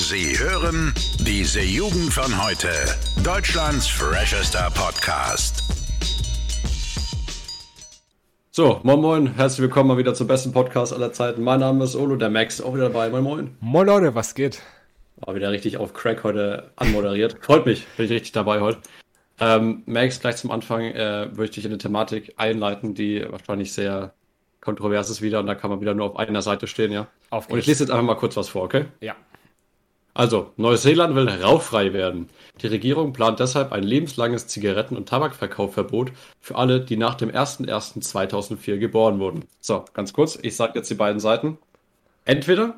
Sie hören diese Jugend von heute. Deutschlands freshester Podcast. So, moin moin, herzlich willkommen mal wieder zum besten Podcast aller Zeiten. Mein Name ist Olo, der Max auch wieder dabei. Moin moin. Moin Leute, was geht? War wieder richtig auf Crack heute anmoderiert. Freut mich, bin ich richtig dabei heute. Ähm, Max, gleich zum Anfang äh, möchte ich eine Thematik einleiten, die wahrscheinlich sehr kontrovers ist wieder und da kann man wieder nur auf einer Seite stehen, ja. Auf und ich lese jetzt einfach mal kurz was vor, okay? Ja. Also, Neuseeland will rauchfrei werden. Die Regierung plant deshalb ein lebenslanges Zigaretten- und Tabakverkaufverbot für alle, die nach dem 01.01.2004 geboren wurden. So, ganz kurz, ich sage jetzt die beiden Seiten. Entweder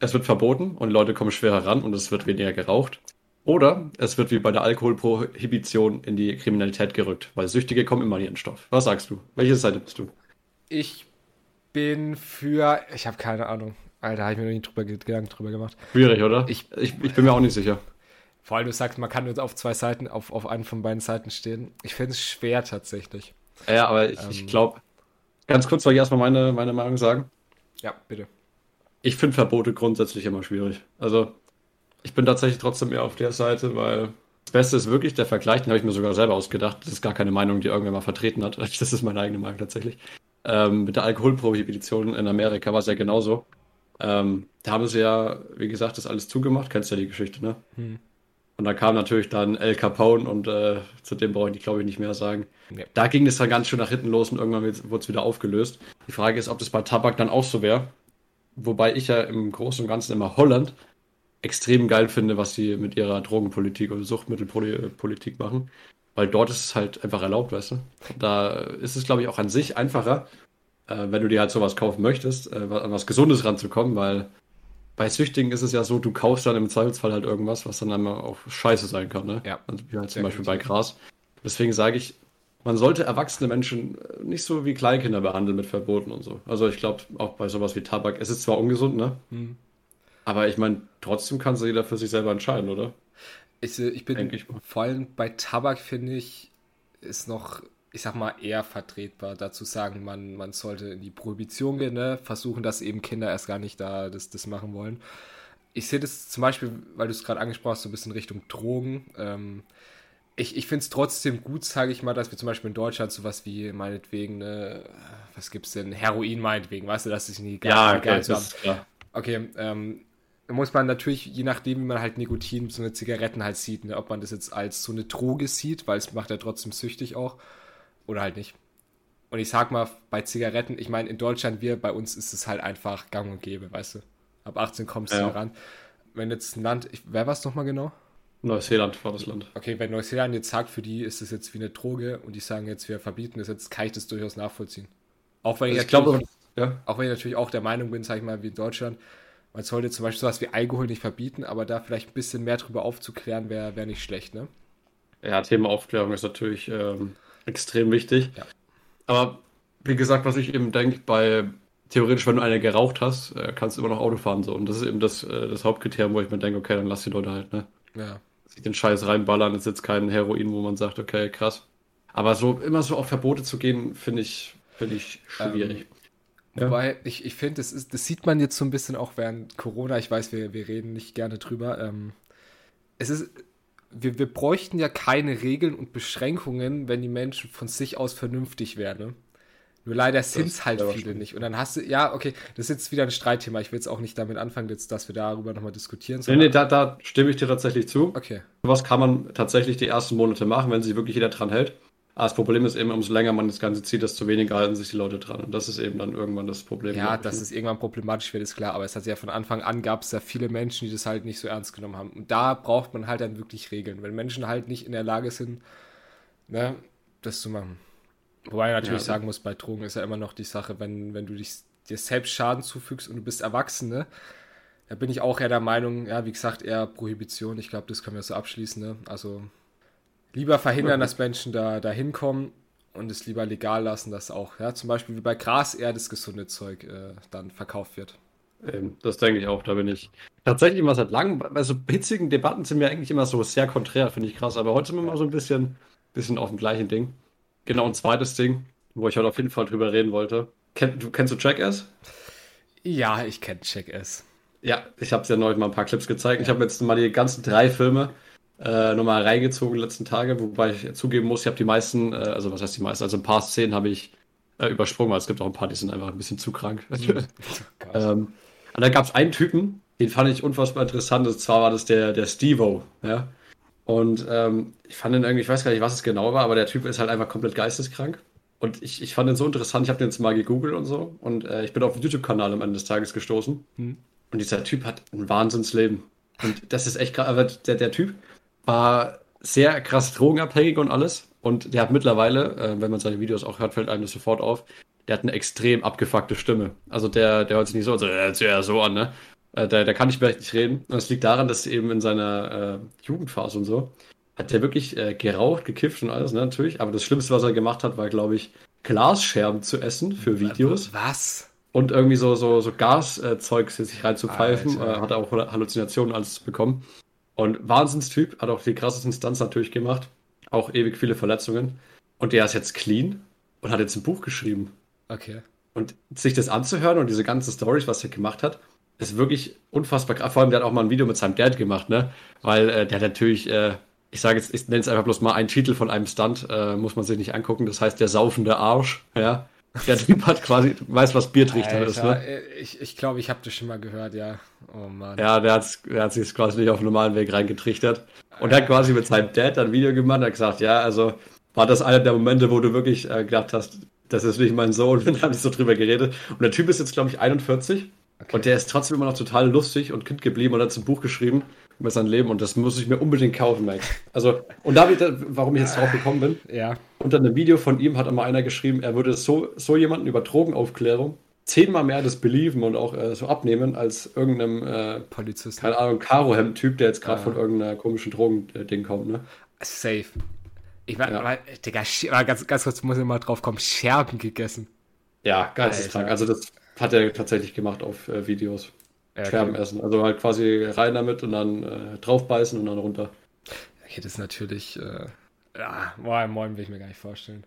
es wird verboten und Leute kommen schwerer ran und es wird weniger geraucht. Oder es wird wie bei der Alkoholprohibition in die Kriminalität gerückt, weil Süchtige kommen immer an ihren Stoff. Was sagst du? Welche Seite bist du? Ich bin für. Ich habe keine Ahnung. Alter, habe ich mir noch nie drüber Gedanken drüber gemacht. Schwierig, oder? Ich- ich, ich bin mir auch nicht sicher. Vor allem, du sagst, man kann jetzt auf zwei Seiten, auf, auf einen von beiden Seiten stehen. Ich finde es schwer tatsächlich. Ja, aber ich, ich glaube, ganz kurz soll ich erstmal meine, meine Meinung sagen. Ja, bitte. Ich finde Verbote grundsätzlich immer schwierig. Also, ich bin tatsächlich trotzdem eher auf der Seite, weil das Beste ist wirklich der Vergleich, den habe ich mir sogar selber ausgedacht. Das ist gar keine Meinung, die irgendwer mal vertreten hat. Das ist meine eigene Meinung tatsächlich. Ähm, mit der Alkoholprohibition in Amerika war es ja genauso. Ähm, da haben sie ja, wie gesagt, das alles zugemacht. Kennst ja die Geschichte, ne? Hm. Und da kam natürlich dann El Capone und äh, zu dem brauche ich, glaube ich, nicht mehr sagen. Nee. Da ging es dann ganz schön nach hinten los und irgendwann wurde es wieder aufgelöst. Die Frage ist, ob das bei Tabak dann auch so wäre. Wobei ich ja im Großen und Ganzen immer Holland extrem geil finde, was sie mit ihrer Drogenpolitik oder Suchtmittelpolitik machen. Weil dort ist es halt einfach erlaubt, weißt du. Da ist es, glaube ich, auch an sich einfacher, äh, wenn du dir halt sowas kaufen möchtest, äh, an was Gesundes ranzukommen, weil bei Süchtigen ist es ja so, du kaufst dann im Zweifelsfall halt irgendwas, was dann einmal auch scheiße sein kann, ne? Ja. Also wie halt zum. Beispiel bei Gras. Deswegen sage ich, man sollte erwachsene Menschen äh, nicht so wie Kleinkinder behandeln mit Verboten und so. Also ich glaube, auch bei sowas wie Tabak, es ist zwar ungesund, ne? Hm. Aber ich meine, trotzdem kann sich jeder für sich selber entscheiden, oder? Ich, äh, ich bin ich vor allem bei Tabak, finde ich, ist noch, ich sag mal, eher vertretbar, dazu sagen, man, man sollte in die Prohibition gehen, ne? versuchen, dass eben Kinder erst gar nicht da das, das machen wollen. Ich sehe das zum Beispiel, weil du es gerade angesprochen hast, so ein bisschen Richtung Drogen. Ähm, ich ich finde es trotzdem gut, sage ich mal, dass wir zum Beispiel in Deutschland sowas wie meinetwegen, ne, was gibt's denn, Heroin meinetwegen, weißt du, dass es nicht Ja, okay, haben. klar. Okay, ähm, da muss man natürlich, je nachdem, wie man halt Nikotin, so eine Zigaretten halt sieht, ne, ob man das jetzt als so eine Droge sieht, weil es macht ja trotzdem süchtig auch, oder halt nicht. Und ich sag mal, bei Zigaretten, ich meine, in Deutschland, wir, bei uns ist es halt einfach gang und gäbe, weißt du. Ab 18 kommst du Ja. ran. Wenn jetzt ein Land, ich, wer war es nochmal genau? Neuseeland war das Land. Okay, wenn Neuseeland jetzt sagt, für die ist es jetzt wie eine Droge und die sagen jetzt, wir verbieten das jetzt, kann ich das durchaus nachvollziehen. Auch wenn ich, Also ich glaube, natürlich- ja. auch wenn ich natürlich auch der Meinung bin, sag ich mal, wie in Deutschland, man sollte zum Beispiel sowas wie Alkohol nicht verbieten, aber da vielleicht ein bisschen mehr drüber aufzuklären, wäre wär nicht schlecht, ne? Ja, Thema Aufklärung ist natürlich ähm, extrem wichtig. Ja. Aber wie gesagt, was ich eben denke, bei theoretisch, wenn du eine geraucht hast, äh, kannst du immer noch Auto fahren. So. Und das ist eben das, äh, das Hauptkriterium, wo ich mir denke, okay, dann lass die Leute halt, ne? Ja. Sich den Scheiß reinballern, ist jetzt kein Heroin, wo man sagt, okay, krass. Aber so immer so auf Verbote zu gehen, finde ich, finde ich schwierig. Ja. Wobei, ich, ich finde, das, ist- das sieht man jetzt so ein bisschen auch während Corona. Ich weiß, wir, wir reden nicht gerne drüber. Ähm, es ist, wir, wir bräuchten ja keine Regeln und Beschränkungen, wenn die Menschen von sich aus vernünftig wären. Ne? Nur leider sind es halt viele wahrscheinlich. nicht. Und dann hast du, ja, okay, das ist jetzt wieder ein Streitthema. Ich will jetzt auch nicht damit anfangen, jetzt, dass wir darüber nochmal diskutieren. Nee, nee, da, da stimme ich dir tatsächlich zu. Okay. Was kann man tatsächlich die ersten Monate machen, wenn sich wirklich jeder dran hält? Aber das Problem ist eben, umso länger man das Ganze zieht, desto weniger halten sich die Leute dran. Und das ist eben dann irgendwann das Problem. Ja, dass es irgendwann problematisch wird, ist klar, aber es hat ja von Anfang an gab es ja viele Menschen, die das halt nicht so ernst genommen haben. Und da braucht man halt dann wirklich Regeln, wenn Menschen halt nicht in der Lage sind, ne, das zu machen. Wobei ich natürlich Ja. sagen muss, bei Drogen ist ja immer noch die Sache, wenn, wenn du dich, dir selbst Schaden zufügst und du bist erwachsen, ne, da bin ich auch eher der Meinung, ja, wie gesagt, eher Prohibition. Ich glaube, das können wir so abschließen, ne? Also lieber verhindern, dass Menschen da, da hinkommen und es lieber legal lassen, dass auch, ja, zum Beispiel wie bei Gras eher das gesunde Zeug äh, dann verkauft wird. Ähm, das denke ich auch, da bin ich tatsächlich immer seit langem, bei so hitzigen Debatten sind wir eigentlich immer so sehr konträr, finde ich krass, aber heute sind wir mal so ein bisschen, bisschen auf dem gleichen Ding. Genau, ein zweites Ding, wo ich heute auf jeden Fall drüber reden wollte. Kenn, du, kennst du Jackass? Ja, ich kenne Check S. Ja, ich habe es ja neulich mal ein paar Clips gezeigt. Ich habe jetzt mal die ganzen drei Filme äh, nochmal reingezogen die letzten Tage, wobei ich zugeben muss, ich habe die meisten, äh, also was heißt die meisten, also ein paar Szenen habe ich äh, übersprungen, weil es gibt auch ein paar, die sind einfach ein bisschen zu krank. ähm, und da gab es einen Typen, den fand ich unfassbar interessant, und zwar war das der, der Stevo, ja. Und ähm, ich fand ihn irgendwie, ich weiß gar nicht, was es genau war, aber der Typ ist halt einfach komplett geisteskrank. Und ich, ich fand ihn so interessant, ich habe den jetzt mal gegoogelt und so. Und äh, ich bin auf den YouTube-Kanal am Ende des Tages gestoßen. Hm. Und dieser Typ hat ein Wahnsinnsleben. Und das ist echt krass. Aber der, der Typ war sehr krass drogenabhängig und alles. Und der hat mittlerweile, äh, wenn man seine Videos auch hört, fällt einem das sofort auf, der hat eine extrem abgefuckte Stimme. Also der, der hört sich nicht so, also sich ja so an, ne? Äh, der, der kann nicht mehr richtig reden. Und es liegt daran, dass eben in seiner äh, Jugendphase und so hat der wirklich äh, geraucht, gekifft und alles, ne, natürlich. Aber das Schlimmste, was er gemacht hat, war, glaube ich, Glasscherben zu essen für Videos. Was? Und irgendwie so, so, so Gaszeugs äh, sich reinzupfeifen. Äh, hat er auch Halluzinationen alles bekommen. Und Wahnsinnstyp, hat auch die krassesten Stunts natürlich gemacht. Auch ewig viele Verletzungen. Und der ist jetzt clean und hat jetzt ein Buch geschrieben. Okay. Und sich das anzuhören und diese ganzen Stories, was er gemacht hat, ist wirklich unfassbar krass. Vor allem, der hat auch mal ein Video mit seinem Dad gemacht, ne? Weil äh, der hat natürlich, äh, ich sage jetzt, ich nenne es einfach bloß mal einen Titel von einem Stunt, äh, muss man sich nicht angucken. Das heißt, der saufende Arsch, ja. Der Typ hat quasi, weiß, was Biertrichter Alter, ist, ne? Äh, ich glaube, ich, glaub, ich habe das schon mal gehört, ja. Oh Mann. Ja, der, hat's, der hat sich quasi nicht auf normalen Weg reingetrichtert. Und er hat quasi mit seinem Dad ein Video gemacht und hat gesagt, ja, also war das einer der Momente, wo du wirklich äh, gedacht hast, das ist nicht mein Sohn. Und dann habe ich so drüber geredet. Und der Typ ist jetzt, glaube ich, 41. Okay. Und der ist trotzdem immer noch total lustig und Kind geblieben und hat ein Buch geschrieben über sein Leben und das muss ich mir unbedingt kaufen, Max. Also, und da, warum ich jetzt drauf gekommen bin, ja. unter einem Video von ihm hat einmal einer geschrieben, er würde so, so jemanden über Drogenaufklärung zehnmal mehr das believen und auch äh, so abnehmen als irgendeinem äh, Polizist. Keine Ahnung, Karo-Hemd-Typ, der jetzt gerade ja. von irgendeiner komischen Drogending kommt, ne? Safe. Ich war, ja. war Digga, ganz, ganz kurz muss ich mal drauf kommen, Scherben gegessen. Ja, geisteskrank. Also das hat er tatsächlich gemacht auf äh, Videos. Ja, Scherben essen. Also halt quasi rein damit und dann äh, draufbeißen und dann runter. Ja, das ist natürlich. Äh, ja, boah, moin will ich mir gar nicht vorstellen.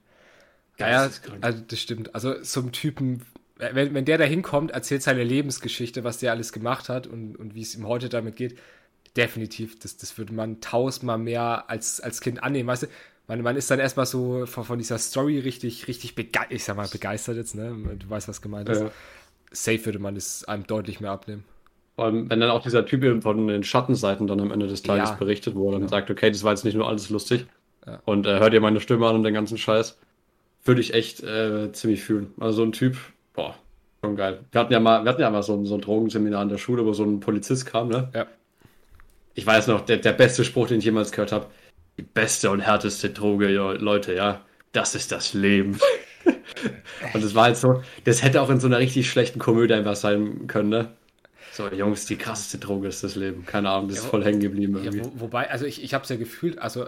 Ja, ja also das stimmt. Also so ein Typen, wenn, wenn der da hinkommt, erzählt seine Lebensgeschichte, was der alles gemacht hat und, und wie es ihm heute damit geht, definitiv, das, das würde man tausendmal mehr als, als Kind annehmen. Weißt du, man, man ist dann erstmal so von, von dieser Story richtig, richtig begeistert, ich sag mal begeistert jetzt, ne? Du weißt, was gemeint ist. Ja. Safe würde man es einem deutlich mehr abnehmen. Vor allem, wenn dann auch dieser Typ von den Schattenseiten dann am Ende des Tages ja. berichtet, wo er dann sagt, okay, das war jetzt nicht nur alles lustig ja. und äh, hört ihr meine Stimme an und den ganzen Scheiß, würde ich echt äh, ziemlich fühlen. Also so ein Typ, boah, schon geil. Wir hatten ja mal, wir hatten ja mal so, ein, so ein Drogenseminar an der Schule, wo so ein Polizist kam, ne? Ja. Ich weiß noch, der, der beste Spruch, den ich jemals gehört habe, die beste und härteste Droge, Leute, ja, das ist das Leben. und das war halt so, das hätte auch in so einer richtig schlechten Komödie einfach sein können, ne? So, Jungs, die krasseste Droge ist das Leben. Keine Ahnung, das ja, ist voll hängen geblieben. Ja, wo, wobei, also ich, ich habe es ja gefühlt, also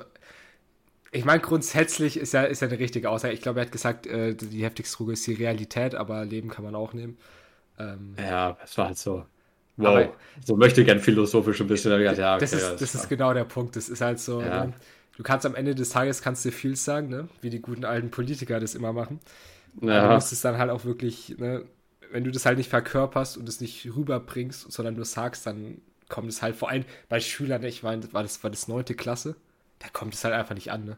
ich meine, grundsätzlich ist ja, ist ja eine richtige Aussage. Ich glaube, er hat gesagt, äh, die heftigste Droge ist die Realität, aber Leben kann man auch nehmen. Ähm, ja, es war halt so. Wow. Aber, so möchte ich gern philosophisch ein bisschen. Gedacht, ja, okay, das ist, das, das ist genau der Punkt. Das ist halt so. Ja. Ne? Du kannst am Ende des Tages kannst du viel sagen, ne? wie die guten alten Politiker das immer machen. Ja. Du musst es dann halt auch wirklich ne, wenn du das halt nicht verkörperst und es nicht rüberbringst, sondern nur sagst, dann kommt es halt vor allem bei Schülern, ich meine, war das, war das neunte Klasse, da kommt es halt einfach nicht an, ne?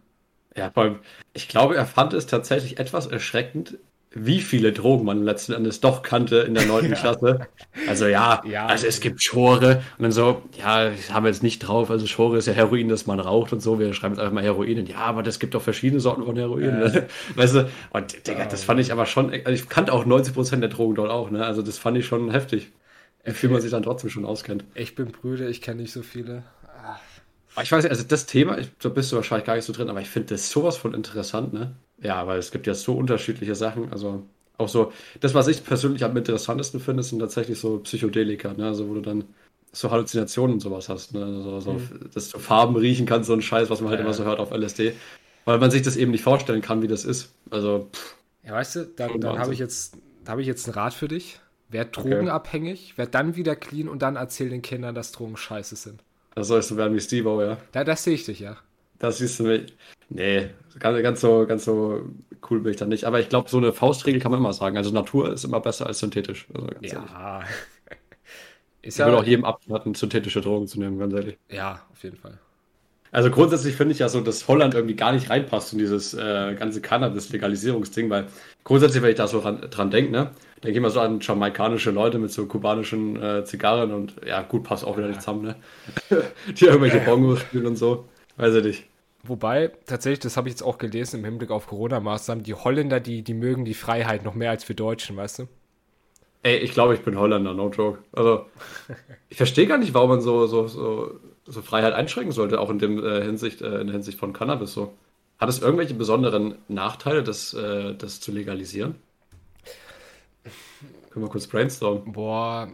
Ja, vor allem, ich glaube, er fand es tatsächlich etwas erschreckend, wie viele Drogen man letzten Endes doch kannte in der 9. ja. Klasse. Also ja, ja, also es gibt Schore und dann so, ja, haben wir jetzt nicht drauf, also Schore ist ja Heroin, das man raucht und so, wir schreiben jetzt einfach mal Heroin. Und ja, aber das gibt doch verschiedene Sorten von Heroin. Äh. Weißt du, und Digga, das fand ich aber schon, also ich kannte auch 90% der Drogen dort auch, ne? Also das fand ich schon heftig. Wie viel man sich dann trotzdem schon auskennt. Ich bin Brüder, ich kenne nicht so viele. Ich weiß nicht, also das Thema, ich, da bist du wahrscheinlich gar nicht so drin, aber ich finde das sowas von interessant, ne? Ja, weil es gibt ja so unterschiedliche Sachen. Also auch so, das, was ich persönlich am interessantesten finde, sind tatsächlich so Psychedelika, ne? Also wo du dann so Halluzinationen und sowas hast, ne? Also, so, mhm. dass du Farben riechen kannst, so ein Scheiß, was man halt ja. immer so hört auf LSD. Weil man sich das eben nicht vorstellen kann, wie das ist. Also. Pff, ja, weißt du, dann, dann habe ich jetzt, da habe ich jetzt einen Rat für dich. Werd drogenabhängig, okay. werd dann wieder clean und dann erzähl den Kindern, dass Drogen scheiße sind. Da sollst du werden wie Steve, ja. Da, das sehe ich dich, ja. Das siehst du mich. Nee, ganz, ganz, so, ganz so cool bin ich da nicht. Aber ich glaube, so eine Faustregel kann man immer sagen. Also Natur ist immer besser als synthetisch. Also ja. Ist ich ja, würde auch jedem abraten, synthetische Drogen zu nehmen, ganz ehrlich. Ja, auf jeden Fall. Also grundsätzlich finde ich ja so, dass Holland irgendwie gar nicht reinpasst in dieses äh, ganze Cannabis-Legalisierungsding, weil grundsätzlich, wenn ich da so ran, dran denke, ne, denke ich mal so an jamaikanische Leute mit so kubanischen äh, Zigarren und ja, gut, passt auch wieder nicht zusammen, ne? Die irgendwelche Bongos spielen und so. Weiß ich nicht. Wobei, tatsächlich, das habe ich jetzt auch gelesen im Hinblick auf Corona-Maßnahmen, die Holländer, die, die mögen die Freiheit noch mehr als wir Deutschen, weißt du? Ey, ich glaube, ich bin Holländer, no joke. Also, ich verstehe gar nicht, warum man so, so, so, so Freiheit einschränken sollte, auch in, dem, äh, Hinsicht, äh, in der Hinsicht von Cannabis so. Hat es irgendwelche besonderen Nachteile, das, äh, das zu legalisieren? Können wir kurz brainstormen? Boah,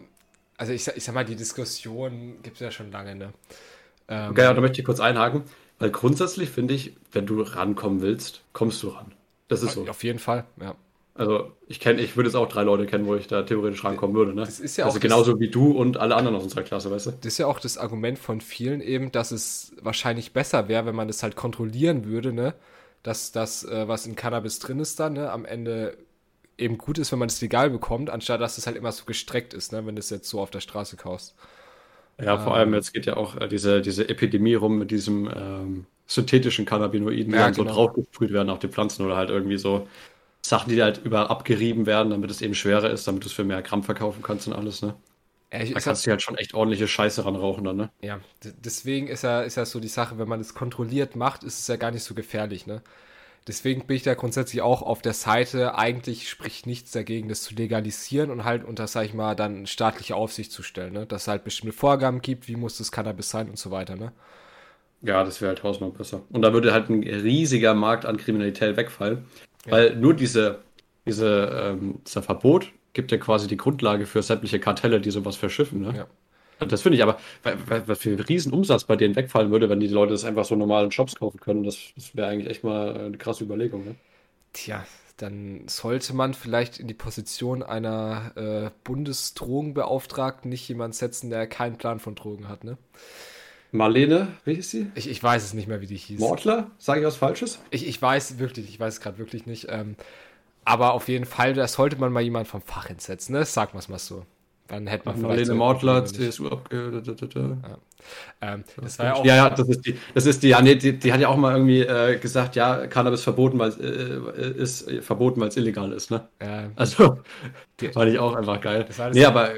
also ich, ich sag mal, die Diskussion gibt es ja schon lange, ne? Ähm, okay, ja, da möchte ich kurz einhaken, weil grundsätzlich finde ich, wenn du rankommen willst, kommst du ran. Das ist so. Auf jeden Fall, ja. Also ich kenne, ich würde jetzt auch drei Leute kennen, wo ich da theoretisch rankommen würde. Ne? Das ist ja also auch genauso das, wie du und alle anderen aus unserer Klasse, weißt du? Das ist ja auch das Argument von vielen eben, dass es wahrscheinlich besser wäre, wenn man das halt kontrollieren würde, ne? Dass das, äh, was in Cannabis drin ist, dann ne, am Ende eben gut ist, wenn man es legal bekommt, anstatt dass es halt immer so gestreckt ist, ne, wenn du es jetzt so auf der Straße kaufst. Ja, vor ähm, allem jetzt geht ja auch äh, diese, diese Epidemie rum mit diesem ähm, synthetischen Cannabinoiden, die ja, dann genau. so draufgesprüht werden auf die Pflanzen oder halt irgendwie so Sachen, die halt überall abgerieben werden, damit es eben schwerer ist, damit du es für mehr Gramm verkaufen kannst und alles, ne? Ja, ich, da kannst du halt schon echt ordentliche Scheiße ranrauchen dann, ne? Ja, deswegen ist ja, ist ja so die Sache, wenn man es kontrolliert macht, ist es ja gar nicht so gefährlich, ne? Deswegen bin ich da grundsätzlich auch auf der Seite, eigentlich spricht nichts dagegen, das zu legalisieren und halt unter, sag ich mal, dann staatliche Aufsicht zu stellen, ne? Dass es halt bestimmte Vorgaben gibt, wie muss das Cannabis sein und so weiter, ne? Ja, das wäre halt tausendmal besser. Und da würde halt ein riesiger Markt an Kriminalität wegfallen. Weil nur diese, diese, ähm, dieser Verbot gibt ja quasi die Grundlage für sämtliche Kartelle, die sowas verschiffen. Ne? Ja. Das finde ich aber, was für ein Riesenumsatz bei denen wegfallen würde, wenn die Leute das einfach so normal in Shops kaufen können, das, das wäre eigentlich echt mal eine krasse Überlegung. Ne? Tja, dann sollte man vielleicht in die Position einer äh, Bundesdrogenbeauftragten nicht jemand setzen, der keinen Plan von Drogen hat, ne? Marlene, wie hieß sie? Ich, ich weiß es nicht mehr, wie die hieß. Mortler? Sage ich was Falsches? Ich, ich weiß wirklich, ich weiß es gerade wirklich nicht. Ähm, aber auf jeden Fall, da sollte man mal jemanden vom Fach hinsetzen, ne? Sag mal es mal so. Dann hätte man Marlene Mortler, CSU abgebildet. Ja. Ähm, das war ja auch. Ja, ja, das ist die, das ist die, ja, nee, die, die hat ja auch mal irgendwie äh, gesagt, ja, Cannabis verboten, weil äh, ist verboten, weil es illegal ist, ne? Ja. Also, die, fand ich auch einfach geil. Das das nee, aber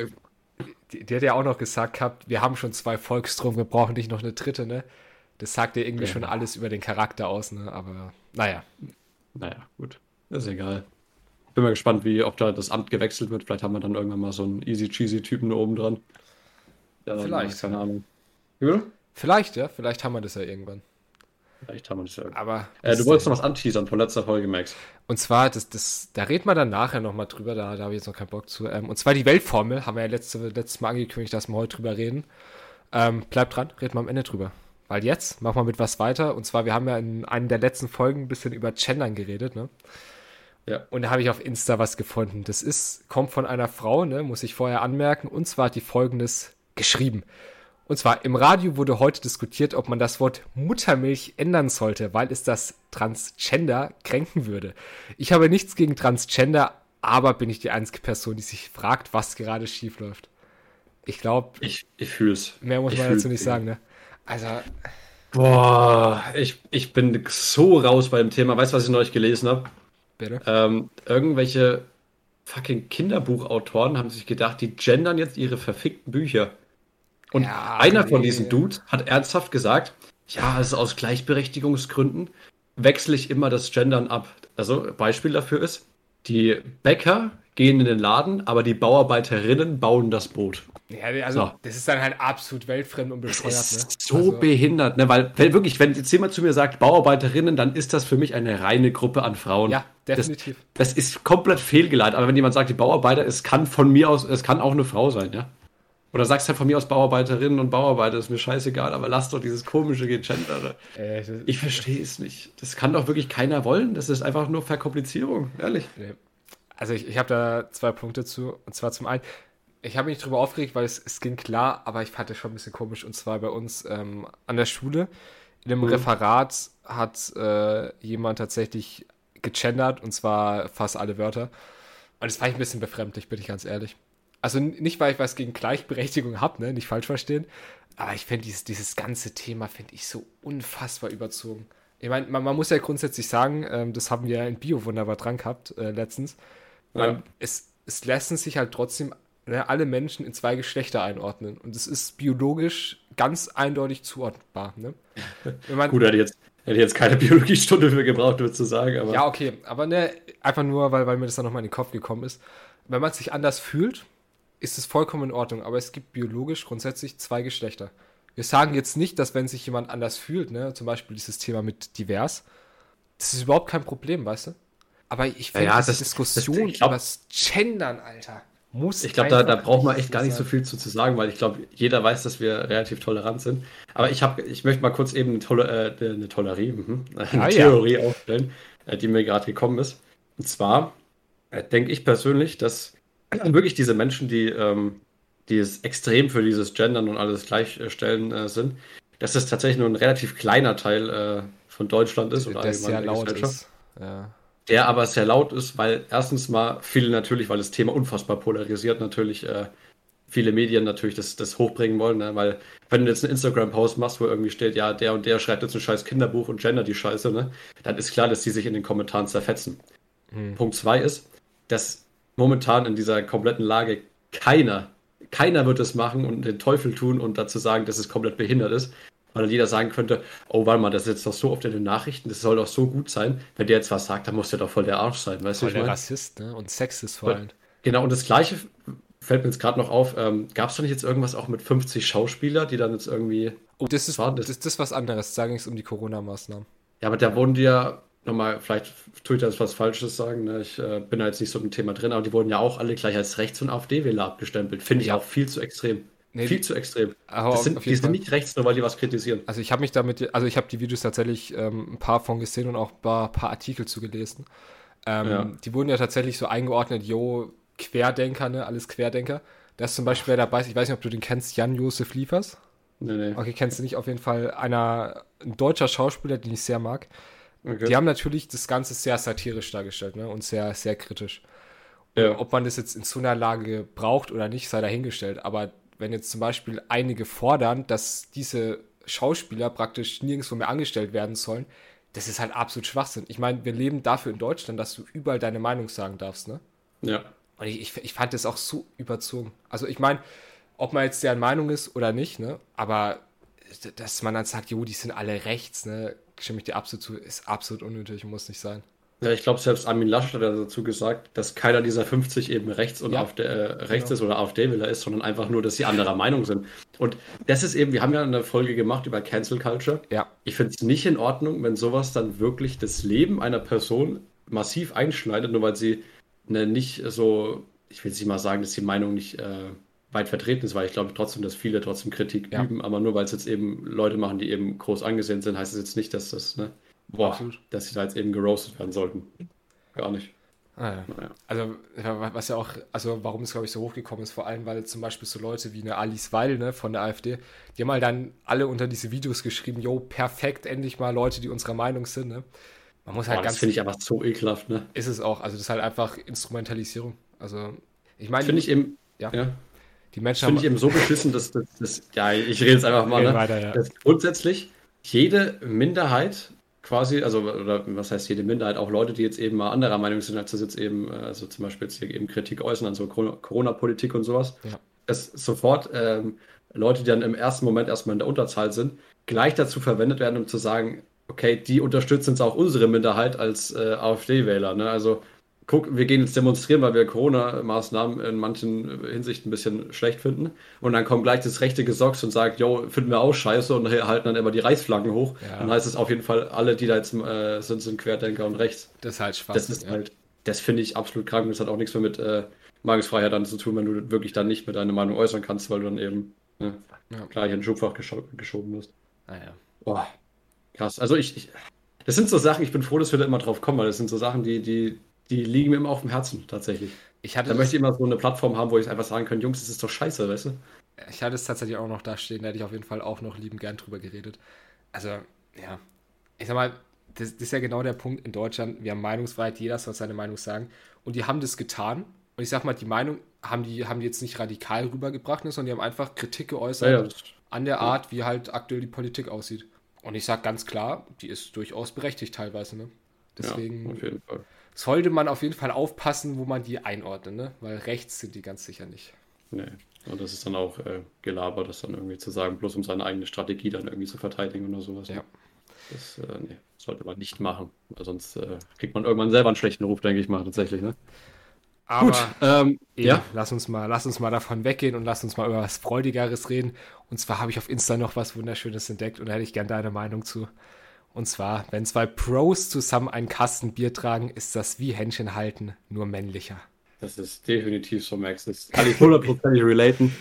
die, die, hat ja auch noch gesagt gehabt, wir haben schon zwei Volksdrogen, wir brauchen nicht noch eine dritte, ne? Das sagt ja irgendwie ja. schon alles über den Charakter aus, ne? Aber naja. Naja, gut. Das ist egal. Bin mal gespannt, wie, ob da das Amt gewechselt wird. Vielleicht haben wir dann irgendwann mal so einen easy cheesy Typen da oben dran. Ja, Vielleicht. Keine Ahnung. Wie Vielleicht, ja. Vielleicht haben wir das ja irgendwann. Vielleicht haben wir das ja. Aber äh, du wolltest noch was anteasern von letzter Folge, Max. Und zwar, das, das, da reden wir dann nachher nochmal drüber, da, da habe ich jetzt noch keinen Bock zu. Ähm, und zwar die Weltformel, haben wir ja letzte, letztes Mal angekündigt, dass wir heute drüber reden. Ähm, bleibt dran, reden wir am Ende drüber. Weil jetzt machen wir mit was weiter. Und zwar, wir haben ja in einer der letzten Folgen ein bisschen über Gendern geredet, ne? Ja. Und da habe ich auf Insta was gefunden. Das ist, kommt von einer Frau, ne, muss ich vorher anmerken. Und zwar hat die folgendes geschrieben. Und zwar im Radio wurde heute diskutiert, ob man das Wort Muttermilch ändern sollte, weil es das Transgender kränken würde. Ich habe nichts gegen Transgender, aber bin ich die einzige Person, die sich fragt, was gerade schief läuft. Ich glaube. Ich, ich fühle es. Mehr muss ich man dazu nicht sagen, ne? Also. Boah, ich, ich bin so raus bei dem Thema. Weißt du, was ich neulich gelesen habe? Ähm, irgendwelche fucking Kinderbuchautoren haben sich gedacht, die gendern jetzt ihre verfickten Bücher. Und ja, einer nee. von diesen Dudes hat ernsthaft gesagt, ja, also aus Gleichberechtigungsgründen wechsle ich immer das Gendern ab. Also Beispiel dafür ist, die Bäcker gehen in den Laden, aber die Bauarbeiterinnen bauen das Boot. Ja, also so. das ist dann halt absolut weltfremd und bescheuert. Das ist ne? so also. behindert, ne? Weil, weil wirklich, wenn jetzt jemand zu mir sagt Bauarbeiterinnen, dann ist das für mich eine reine Gruppe an Frauen. Ja, definitiv. Das, das ist komplett fehlgeleitet. Aber wenn jemand sagt, die Bauarbeiter, es kann von mir aus, es kann auch eine Frau sein, ja. Oder sagst halt von mir aus Bauarbeiterinnen und Bauarbeiter, ist mir scheißegal, aber lass doch dieses komische Gegendere. Äh, ich verstehe es nicht. Das kann doch wirklich keiner wollen. Das ist einfach nur Verkomplizierung, ehrlich. Also ich, ich habe da zwei Punkte zu. Und zwar zum einen, ich habe mich darüber aufgeregt, weil es, es ging klar, aber ich fand es schon ein bisschen komisch. Und zwar bei uns ähm, an der Schule, in einem mhm. Referat hat äh, jemand tatsächlich gegendert und zwar fast alle Wörter. Und das war ich ein bisschen befremdlich, bin ich ganz ehrlich. Also nicht, weil ich was gegen Gleichberechtigung habe, ne? Nicht falsch verstehen. Aber ich finde dieses, dieses ganze Thema finde ich so unfassbar überzogen. Ich meine, man, man, muss ja grundsätzlich sagen, ähm, das haben wir in Bio wunderbar dran gehabt äh, letztens. Ja. Ähm, es, es lassen sich halt trotzdem ne, alle Menschen in zwei Geschlechter einordnen. Und es ist biologisch ganz eindeutig zuordnbar. Ne? Gut, hätte jetzt, hätte jetzt keine Biologiestunde für gebraucht, würde zu sagen. Aber. Ja, okay. Aber ne, einfach nur, weil, weil mir das dann nochmal in den Kopf gekommen ist. Wenn man sich anders fühlt, ist es vollkommen in Ordnung. Aber es gibt biologisch grundsätzlich zwei Geschlechter. Wir sagen jetzt nicht, dass wenn sich jemand anders fühlt, ne, zum Beispiel dieses Thema mit divers, das ist überhaupt kein Problem, weißt du? Aber ich finde, ja, ja, das, Diskussion über das Gendern, Alter, muss. Ich glaube, da, da braucht man echt gar nicht so viel zu, zu sagen, weil ich glaube, jeder weiß, dass wir relativ tolerant sind. Aber ich habe, ich möchte mal kurz eben eine, Tolle, äh, eine Tolerie, mhm, eine ah, Theorie ja. aufstellen, äh, die mir gerade gekommen ist. Und zwar äh, denke ich persönlich, dass wirklich diese Menschen, die, ähm, die es extrem für dieses Gendern und alles gleichstellen äh, sind, dass das tatsächlich nur ein relativ kleiner Teil äh, von Deutschland ist oder sehr laut ist. Ja. Der aber sehr laut ist, weil erstens mal viele natürlich, weil das Thema unfassbar polarisiert, natürlich äh, viele Medien natürlich das, das hochbringen wollen, ne? weil wenn du jetzt einen Instagram-Post machst, wo irgendwie steht, ja, der und der schreibt jetzt ein scheiß Kinderbuch und gender die Scheiße, ne? dann ist klar, dass die sich in den Kommentaren zerfetzen. Hm. Punkt zwei ist, dass momentan in dieser kompletten Lage keiner, keiner wird es machen und den Teufel tun und dazu sagen, dass es komplett behindert ist. Weil dann jeder sagen könnte, oh, warte mal, das ist jetzt doch so oft in den Nachrichten, das soll doch so gut sein. Wenn der jetzt was sagt, dann muss der doch voll der Arsch sein, weißt du? Voll der Rassist, ne? Und Sexist vor allem. Genau, und das Gleiche fällt mir jetzt gerade noch auf. Ähm, Gab es da nicht jetzt irgendwas auch mit 50 Schauspieler, die dann jetzt irgendwie. Oh, das ist, das, das ist was anderes. Da ging es um die Corona-Maßnahmen. Ja, aber da wurden die ja nochmal, vielleicht tue ich da jetzt was Falsches sagen, ne? ich äh, bin da jetzt nicht so im Thema drin, aber die wurden ja auch alle gleich als Rechts- und AfD-Wähler abgestempelt. Finde ich ja. auch viel zu extrem. Nee, viel zu extrem. Das sind, die sind nicht rechts, nur weil die was kritisieren. Also ich habe mich damit, also ich habe die Videos tatsächlich ähm, ein paar von gesehen und auch ein paar, paar Artikel zugelesen. Ähm, ja. Die wurden ja tatsächlich so eingeordnet, jo, Querdenker, ne, alles Querdenker. Da ist zum Beispiel wer dabei, ich weiß nicht, ob du den kennst, Jan-Josef Liefers. Nee, nee. Okay, kennst du nicht, auf jeden Fall einer, ein deutscher Schauspieler, den ich sehr mag. Okay. Die haben natürlich das Ganze sehr satirisch dargestellt ne? und sehr, sehr kritisch. Ja. Ob man das jetzt in so einer Lage braucht oder nicht, sei dahingestellt. Aber wenn jetzt zum Beispiel einige fordern, dass diese Schauspieler praktisch nirgendwo mehr angestellt werden sollen, das ist halt absolut Schwachsinn. Ich meine, wir leben dafür in Deutschland, dass du überall deine Meinung sagen darfst, ne? Ja. Und ich, ich, ich fand das auch so überzogen. Also ich meine, ob man jetzt deren Meinung ist oder nicht, ne? Aber dass man dann sagt, jo, die sind alle rechts, ne? stimme ich dir absolut zu, ist absolut unnötig und muss nicht sein. Ja, ich glaube, selbst Armin Laschet hat dazu gesagt, dass keiner dieser 50 eben rechts und ja, auf der, äh, rechts genau. ist oder AfD-Wähler ist, sondern einfach nur, dass sie anderer Meinung sind. Und das ist eben, wir haben ja eine Folge gemacht über Cancel Culture. Ja. Ich finde es nicht in Ordnung, wenn sowas dann wirklich das Leben einer Person massiv einschneidet, nur weil sie eine nicht so, ich will nicht mal sagen, dass die Meinung nicht äh, weit vertreten ist, weil ich glaube trotzdem, dass viele trotzdem Kritik ja. üben, aber nur weil es jetzt eben Leute machen, die eben groß angesehen sind, heißt es jetzt nicht, dass das, ne, boah, dass sie da jetzt eben geroastet werden sollten. Gar nicht. Ah, ja. naja. Also, was ja auch, also warum es, glaube ich, so hochgekommen ist, vor allem, weil zum Beispiel so Leute wie eine Alice Weil, ne, von der AfD, die haben halt dann alle unter diese Videos geschrieben, jo, perfekt, endlich mal Leute, die unserer Meinung sind, ne. Man muss halt oh, ganz. Das finde ich aber so ekelhaft, ne? Ist es auch, also das ist halt einfach Instrumentalisierung. Also, ich meine. Finde ich eben, ja. ja. Die Menschen Finde ich eben so beschissen, dass, dass, dass, ja, ich rede jetzt einfach mal, ne, weiter, ja. dass grundsätzlich jede Minderheit quasi, also oder was heißt jede Minderheit, auch Leute, die jetzt eben mal anderer Meinung sind, als das jetzt eben, also zum Beispiel jetzt hier eben Kritik äußern an so Corona-Politik und sowas, ja. dass sofort ähm, Leute, die dann im ersten Moment erstmal in der Unterzahl sind, gleich dazu verwendet werden, um zu sagen, okay, die unterstützen jetzt auch unsere Minderheit als äh, AfD-Wähler. Ne? Also guck, wir gehen jetzt demonstrieren, weil wir Corona-Maßnahmen in manchen Hinsichten ein bisschen schlecht finden. Und dann kommt gleich das rechte Gesocks und sagt, jo, finden wir auch scheiße und halten dann immer die Reichsflaggen hoch. Ja. Dann heißt es auf jeden Fall, alle, die da jetzt äh, sind, sind Querdenker und rechts. Das ist halt Spaß. Das ist ja. halt, das finde ich absolut krank. Das hat auch nichts mehr mit äh, Magesfreiheit dann zu tun, wenn du wirklich dann nicht mit deiner Meinung äußern kannst, weil du dann eben ne, ja. gleich in den Schubfach gescho geschoben wirst. Naja. Ah, Boah, krass. Also ich, ich, das sind so Sachen, ich bin froh, dass wir da immer drauf kommen, weil das sind so Sachen, die, die, die liegen mir immer auf dem Herzen, tatsächlich. Ich hatte da möchte ich immer so eine Plattform haben, wo ich einfach sagen kann, Jungs, das ist doch scheiße, weißt du? Ich hatte es tatsächlich auch noch da stehen, da hätte ich auf jeden Fall auch noch lieben gern drüber geredet. Also, ja. Ich sag mal, das, das ist ja genau der Punkt in Deutschland. Wir haben Meinungsfreiheit, jeder soll seine Meinung sagen. Und die haben das getan, Und ich sag mal, die Meinung haben die, haben die jetzt nicht radikal rübergebracht, ne, sondern die haben einfach Kritik geäußert ja, ja, an der Art, wie halt aktuell die Politik aussieht. Und ich sag ganz klar, die ist durchaus berechtigt teilweise. Ne? Deswegen ja, auf jeden Fall. Sollte man auf jeden Fall aufpassen, wo man die einordnet, ne? weil rechts sind die ganz sicher nicht. Nee. Und das ist dann auch äh, Gelaber, das dann irgendwie zu sagen, bloß um seine eigene Strategie dann irgendwie zu verteidigen oder sowas. Ja. Das äh, nee, sollte man nicht machen, weil sonst äh, kriegt man irgendwann selber einen schlechten Ruf, denke ich mal, tatsächlich. Ne? Aber Gut, ähm, eben, ja. lass uns mal, lass uns mal davon weggehen und lass uns mal über was Freudigeres reden. Und zwar habe ich auf Insta noch was Wunderschönes entdeckt und da hätte ich gerne deine Meinung zu. Und zwar, wenn zwei Pros zusammen einen Kasten Bier tragen, ist das wie Händchen halten, nur männlicher. Das ist definitiv so, Max. Das kann ich hundertprozentig relaten.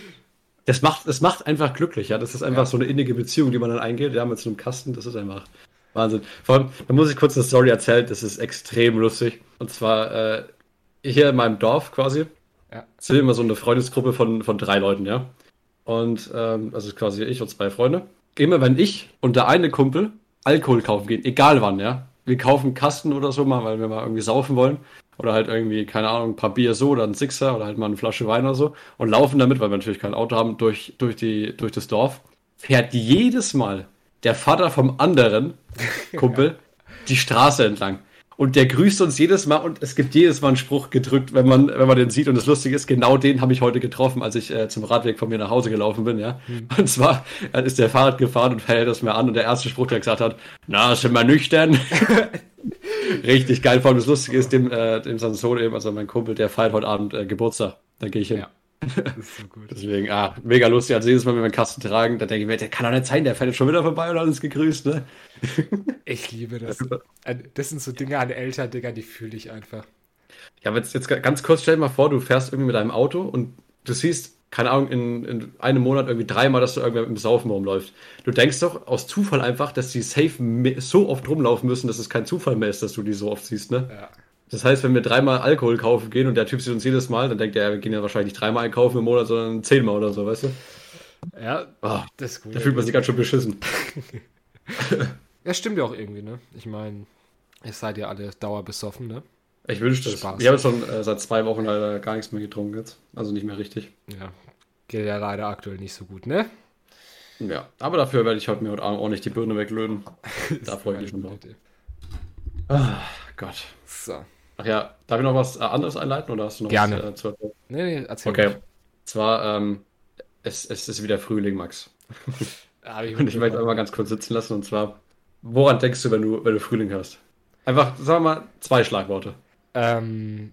Das macht, das macht einfach glücklich, ja. Das ist einfach ja. so eine innige Beziehung, die man dann eingeht, ja, mit so einem Kasten. Das ist einfach Wahnsinn. Vor allem, da muss ich kurz eine Story erzählen, das ist extrem lustig. Und zwar, äh, hier in meinem Dorf quasi, ja. sind immer so eine Freundesgruppe von, von drei Leuten, ja. Und ähm, also quasi ich und zwei Freunde. Immer wenn ich und der eine Kumpel Alkohol kaufen gehen, egal wann, ja. Wir kaufen Kasten oder so mal, weil wir mal irgendwie saufen wollen. Oder halt irgendwie, keine Ahnung, ein paar Bier so oder ein Sixer oder halt mal eine Flasche Wein oder so. Und laufen damit, weil wir natürlich kein Auto haben, durch, durch, die, durch das Dorf. Fährt jedes Mal der Vater vom anderen Kumpel ja. die Straße entlang. Und der grüßt uns jedes Mal und es gibt jedes Mal einen Spruch gedrückt, wenn man, wenn man den sieht. Und das Lustige ist, genau den habe ich heute getroffen, als ich äh, zum Radweg von mir nach Hause gelaufen bin, ja. Mhm. Und zwar äh, ist der Fahrrad gefahren und hält das mir an und der erste Spruch, der gesagt hat, na, sind wir nüchtern? Richtig geil. Vor allem das Lustige ist, dem, äh, dem Sansone eben, also mein Kumpel, der feiert heute Abend äh, Geburtstag. Da gehe ich hin. Ja. Das ist so gut. Deswegen, ah, mega lustig. Also jedes Mal, wenn wir einen Kasten tragen, da denke ich mir, der kann doch nicht sein, der fährt jetzt schon wieder vorbei und hat uns gegrüßt, ne? Ich liebe das. Das sind so Dinge an Eltern, Digga, die fühle ich einfach. Ja, aber jetzt, jetzt ganz kurz, stell dir mal vor, du fährst irgendwie mit deinem Auto und du siehst, keine Ahnung, in, in einem Monat irgendwie dreimal, dass du irgendwie mit dem Saufen rumläufst. Du denkst doch aus Zufall einfach, dass die safe so oft rumlaufen müssen, dass es kein Zufall mehr ist, dass du die so oft siehst, ne? Ja. Das heißt, wenn wir dreimal Alkohol kaufen gehen und der Typ sieht uns jedes Mal, dann denkt er, wir gehen ja wahrscheinlich nicht dreimal einkaufen im Monat, sondern zehnmal oder so, weißt du? Ja, oh, das ist gut. Da fühlt man sich ganz schön beschissen. ja, stimmt ja auch irgendwie, ne? Ich meine, ihr seid ja alle dauerbesoffen, ne? Ich wünschte es. Ich habe schon äh, seit zwei Wochen leider gar nichts mehr getrunken jetzt. Also nicht mehr richtig. Ja, geht ja leider aktuell nicht so gut, ne? Ja, aber dafür werde ich heute mir heute Abend auch nicht die Birne weglöten. da freue ich mich schon drauf. Ah, Gott. So. Ach ja, darf ich noch was äh, anderes einleiten oder hast du noch Gerne. was äh, zu erzählen? Nee, nee, erzähl Okay. Mich. Zwar, ähm, es, es ist wieder Frühling, Max. ich und ich möchte einmal ganz kurz sitzen lassen und zwar, woran denkst du, wenn du, wenn du Frühling hast? Einfach, sagen wir mal, zwei Schlagworte. Ähm,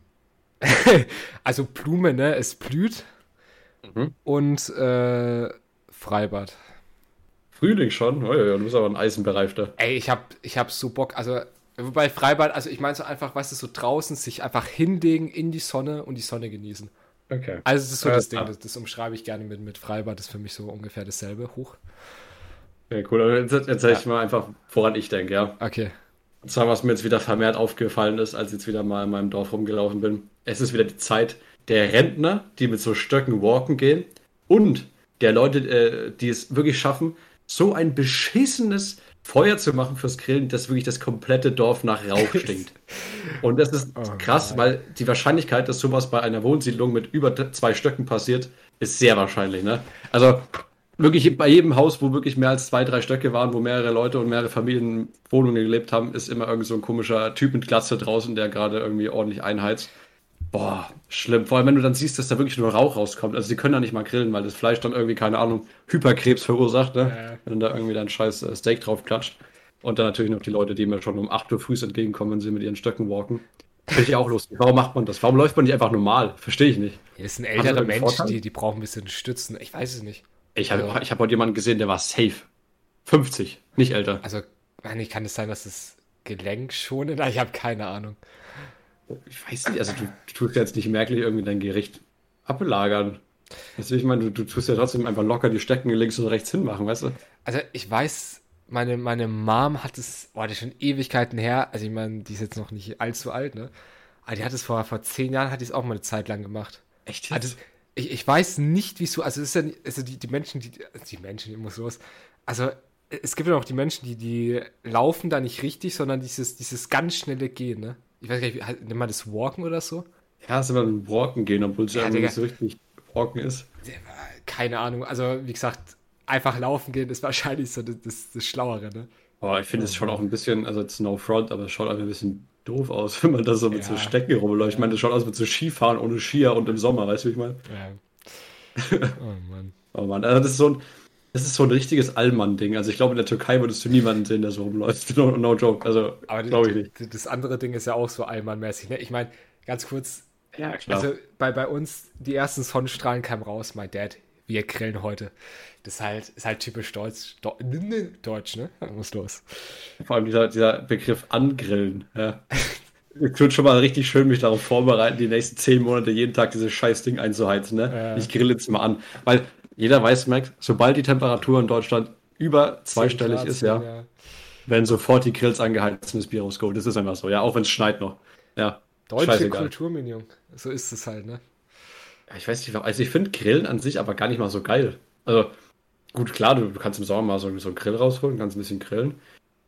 also Blume, ne? Es blüht. Mhm. Und äh, Freibad. Frühling schon? Oh, ja, ja, du bist aber ein Eisenbereifter. Ey, ich hab, ich hab so Bock. Also, Wobei Freibad, also ich meine so einfach, weißt du, so draußen sich einfach hinlegen in die Sonne und die Sonne genießen. Okay. Also das ist so ja, das Ding, das, das, umschreibe ich gerne mit, mit Freibad, das ist für mich so ungefähr dasselbe, hoch. Ja, cool. Jetzt erzähle ja. ich mal einfach, woran ich denke, ja. Okay. Und zwar, was mir jetzt wieder vermehrt aufgefallen ist, als ich jetzt wieder mal in meinem Dorf rumgelaufen bin. Es ist wieder die Zeit der Rentner, die mit so Stöcken walken gehen und der Leute, äh, die es wirklich schaffen, so ein beschissenes Feuer zu machen fürs Grillen, dass wirklich das komplette Dorf nach Rauch stinkt. Und das ist oh krass, weil die Wahrscheinlichkeit, dass sowas bei einer Wohnsiedlung mit über zwei Stöcken passiert, ist sehr wahrscheinlich. Ne? Also wirklich bei jedem Haus, wo wirklich mehr als zwei, drei Stöcke waren, wo mehrere Leute und mehrere Familienwohnungen gelebt haben, ist immer irgend so ein komischer Typ mit Glatze draußen, der gerade irgendwie ordentlich einheizt. Boah, schlimm. Vor allem, wenn du dann siehst, dass da wirklich nur Rauch rauskommt. Also, die können da nicht mal grillen, weil das Fleisch dann irgendwie, keine Ahnung, Hyperkrebs verursacht, ne? Wenn da irgendwie dein scheiß äh, Steak drauf klatscht. Und dann natürlich noch die Leute, die mir schon um 8 Uhr früh entgegenkommen, wenn sie mit ihren Stöcken walken. Finde ich auch lustig. Warum macht man das? Warum läuft man nicht einfach normal? Verstehe ich nicht. Ja, das sind ältere Menschen, die, die brauchen ein bisschen Stützen. Ich weiß es nicht. Ich habe also, hab heute jemanden gesehen, der war safe. 50, nicht älter. Also, ich kann es sein, dass das Gelenk schon. Ich habe keine Ahnung ich weiß nicht, also du, du tust ja jetzt nicht merklich irgendwie dein Gericht ablagern. Weißt du, ich meine, du, du tust ja trotzdem einfach locker die Stecken links und rechts hinmachen, weißt du? Also ich weiß, meine, meine Mom hat es, boah, die ist schon Ewigkeiten her, also ich meine, die ist jetzt noch nicht allzu alt, ne? Aber die hat es vor, vor zehn Jahren, hat die es auch mal eine Zeit lang gemacht. Echt? Also, ich, ich weiß nicht, wieso, also es ist ja nicht, also die, die Menschen, die, die Menschen, ich muss los, also es gibt ja auch die Menschen, die, die laufen da nicht richtig, sondern dieses, dieses ganz schnelle Gehen, ne? Ich weiß gar nicht, nennt man das Walken oder so? Ja, es immer ein Brocken gehen, obwohl es ja, nicht so richtig Brocken ist. Keine Ahnung. Also, wie gesagt, einfach laufen gehen ist wahrscheinlich so das, das, das Schlauere, ne? Boah, ich finde es schon auch ein bisschen, also jetzt no front, aber es schaut einfach ein bisschen doof aus, wenn man da so mit ja. so Stecken rumläuft. Ich meine, das schaut aus mit so Skifahren ohne Skier und im Sommer, weißt du, wie ich meine? Ja. Oh Mann. oh Mann, also das ist so ein, das ist so ein richtiges Allmann-Ding. Also ich glaube, in der Türkei würdest du niemanden sehen, der so rumläuft. No, no joke. Also glaube ich nicht. Das andere Ding ist ja auch so Allmann-mäßig. Ne? Ich meine, ganz kurz. Ja, klar. Also bei, bei uns, die ersten Sonnenstrahlen kamen raus. My Dad, wir grillen heute. Das ist halt, ist halt typisch Deutsch. Deutsch, ne? Muss los. Vor allem dieser, dieser Begriff angrillen. Ja. Ich würde schon mal richtig schön mich darauf vorbereiten, die nächsten zehn Monate jeden Tag dieses scheiß Ding einzuheizen. Ne? Ja. Ich grille jetzt mal an. Weil jeder weiß, Max, sobald die Temperatur in Deutschland über zweistellig ist, ja, ja, werden sofort die Grills angeheizt das Bier rausgeholt. Das ist einfach so, ja, auch wenn es schneit noch. Ja. Deutsche Kulturminion. So ist es halt, ne? Ja, ich weiß nicht, also ich finde Grillen an sich aber gar nicht mal so geil. Also, gut, klar, du, du kannst im Sommer mal so, so einen Grill rausholen, kannst ein bisschen grillen.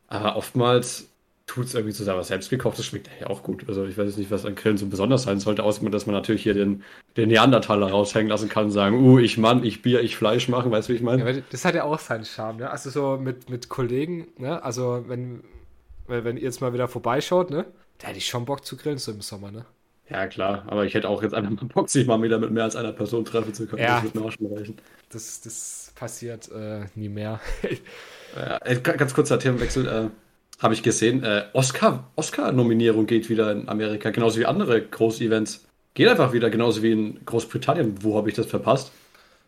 Aber oftmals tut es irgendwie zu selber selbst gekocht, das schmeckt ja auch gut. Also ich weiß nicht, was an Grillen so besonders sein sollte, außer dass man natürlich hier den, den Neandertaler raushängen lassen kann und sagen, uh, ich Mann, ich Bier, ich Fleisch machen, weißt du, wie ich meine? Ja, das hat ja auch seinen Charme, ne? Also so mit, mit Kollegen, ne? Also wenn, wenn ihr jetzt mal wieder vorbeischaut, ne? Da hätte ich schon Bock zu grillen, so im Sommer, ne? Ja, klar, aber ich hätte auch jetzt einfach mal Bock, sich mal wieder mit mehr als einer Person treffen zu können. Ja, das würde mir auch schon reichen. Das, das passiert äh, nie mehr. ja, ganz kurzer Themenwechsel. Äh, habe ich gesehen, äh, Oscar, Oscar-Nominierung geht wieder in Amerika, genauso wie andere Groß-Events. Geht einfach wieder, genauso wie in Großbritannien. Wo habe ich das verpasst?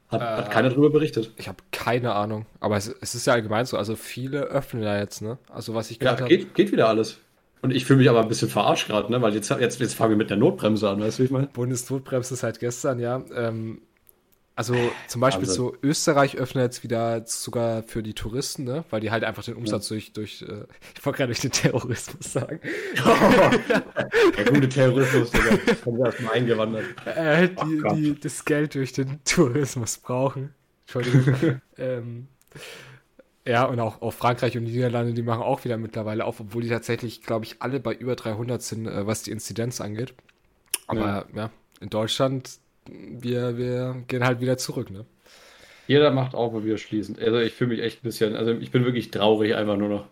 Hat, äh, hat keiner darüber berichtet. Ich habe keine Ahnung. Aber es, es, ist ja allgemein so. Also viele öffnen da jetzt, ne? Also was ich gehört ja, geht, geht wieder alles. Und ich fühle mich aber ein bisschen verarscht gerade, ne? Weil jetzt, jetzt, jetzt fangen wir mit der Notbremse an, weißt du, wie ich meine? Bundesnotbremse seit gestern, ja. Ähm, also zum Beispiel Wahnsinn. so Österreich öffnet jetzt wieder sogar für die Touristen, ne? weil die halt einfach den Umsatz ja. durch, durch äh, ich wollte gerade durch den Terrorismus sagen. Oh, der gute Terrorismus, der kommt erstmal eingewandert. Äh, die, oh die das Geld durch den Tourismus brauchen. Entschuldigung. ähm, ja, und auch, auch Frankreich und die Niederlande, die machen auch wieder mittlerweile auf, obwohl die tatsächlich, glaube ich, alle bei über 300 sind, äh, was die Inzidenz angeht. Aber ja, ja in Deutschland wir, wir gehen halt wieder zurück, ne? Jeder macht auf, wo wir schließen. Also ich fühle mich echt ein bisschen, also ich bin wirklich traurig einfach nur noch.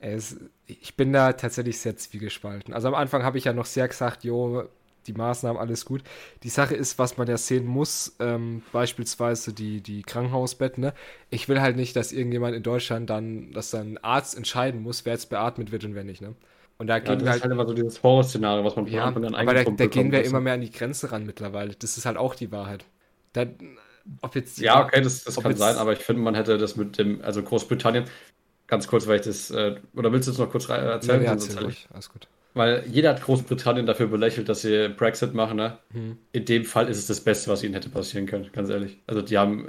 Es, ich bin da tatsächlich sehr zwiegespalten. Also am Anfang habe ich ja noch sehr gesagt, jo, die Maßnahmen, alles gut. Die Sache ist, was man ja sehen muss, ähm, beispielsweise die, die Krankenhausbetten. Ne? Ich will halt nicht, dass irgendjemand in Deutschland dann, dass dann ein Arzt entscheiden muss, wer jetzt beatmet wird und wer nicht. Ne? Und da ja, gehen wir halt, halt immer so dieses Horrorszenario, was man ja, Anfang an Aber da, da gehen wir immer mehr an die Grenze ran mittlerweile. Das ist halt auch die Wahrheit. Da, ob jetzt, ja, okay, das, das kann sein, aber ich finde, man hätte das mit dem, also Großbritannien, ganz kurz, weil ich das, äh, oder willst du es noch kurz erzählen? Ja, erzähl ruhig, alles gut. Weil jeder hat Großbritannien dafür belächelt, dass sie Brexit machen, ne? Hm. In dem Fall ist es das Beste, was ihnen hätte passieren können, ganz ehrlich. Also die haben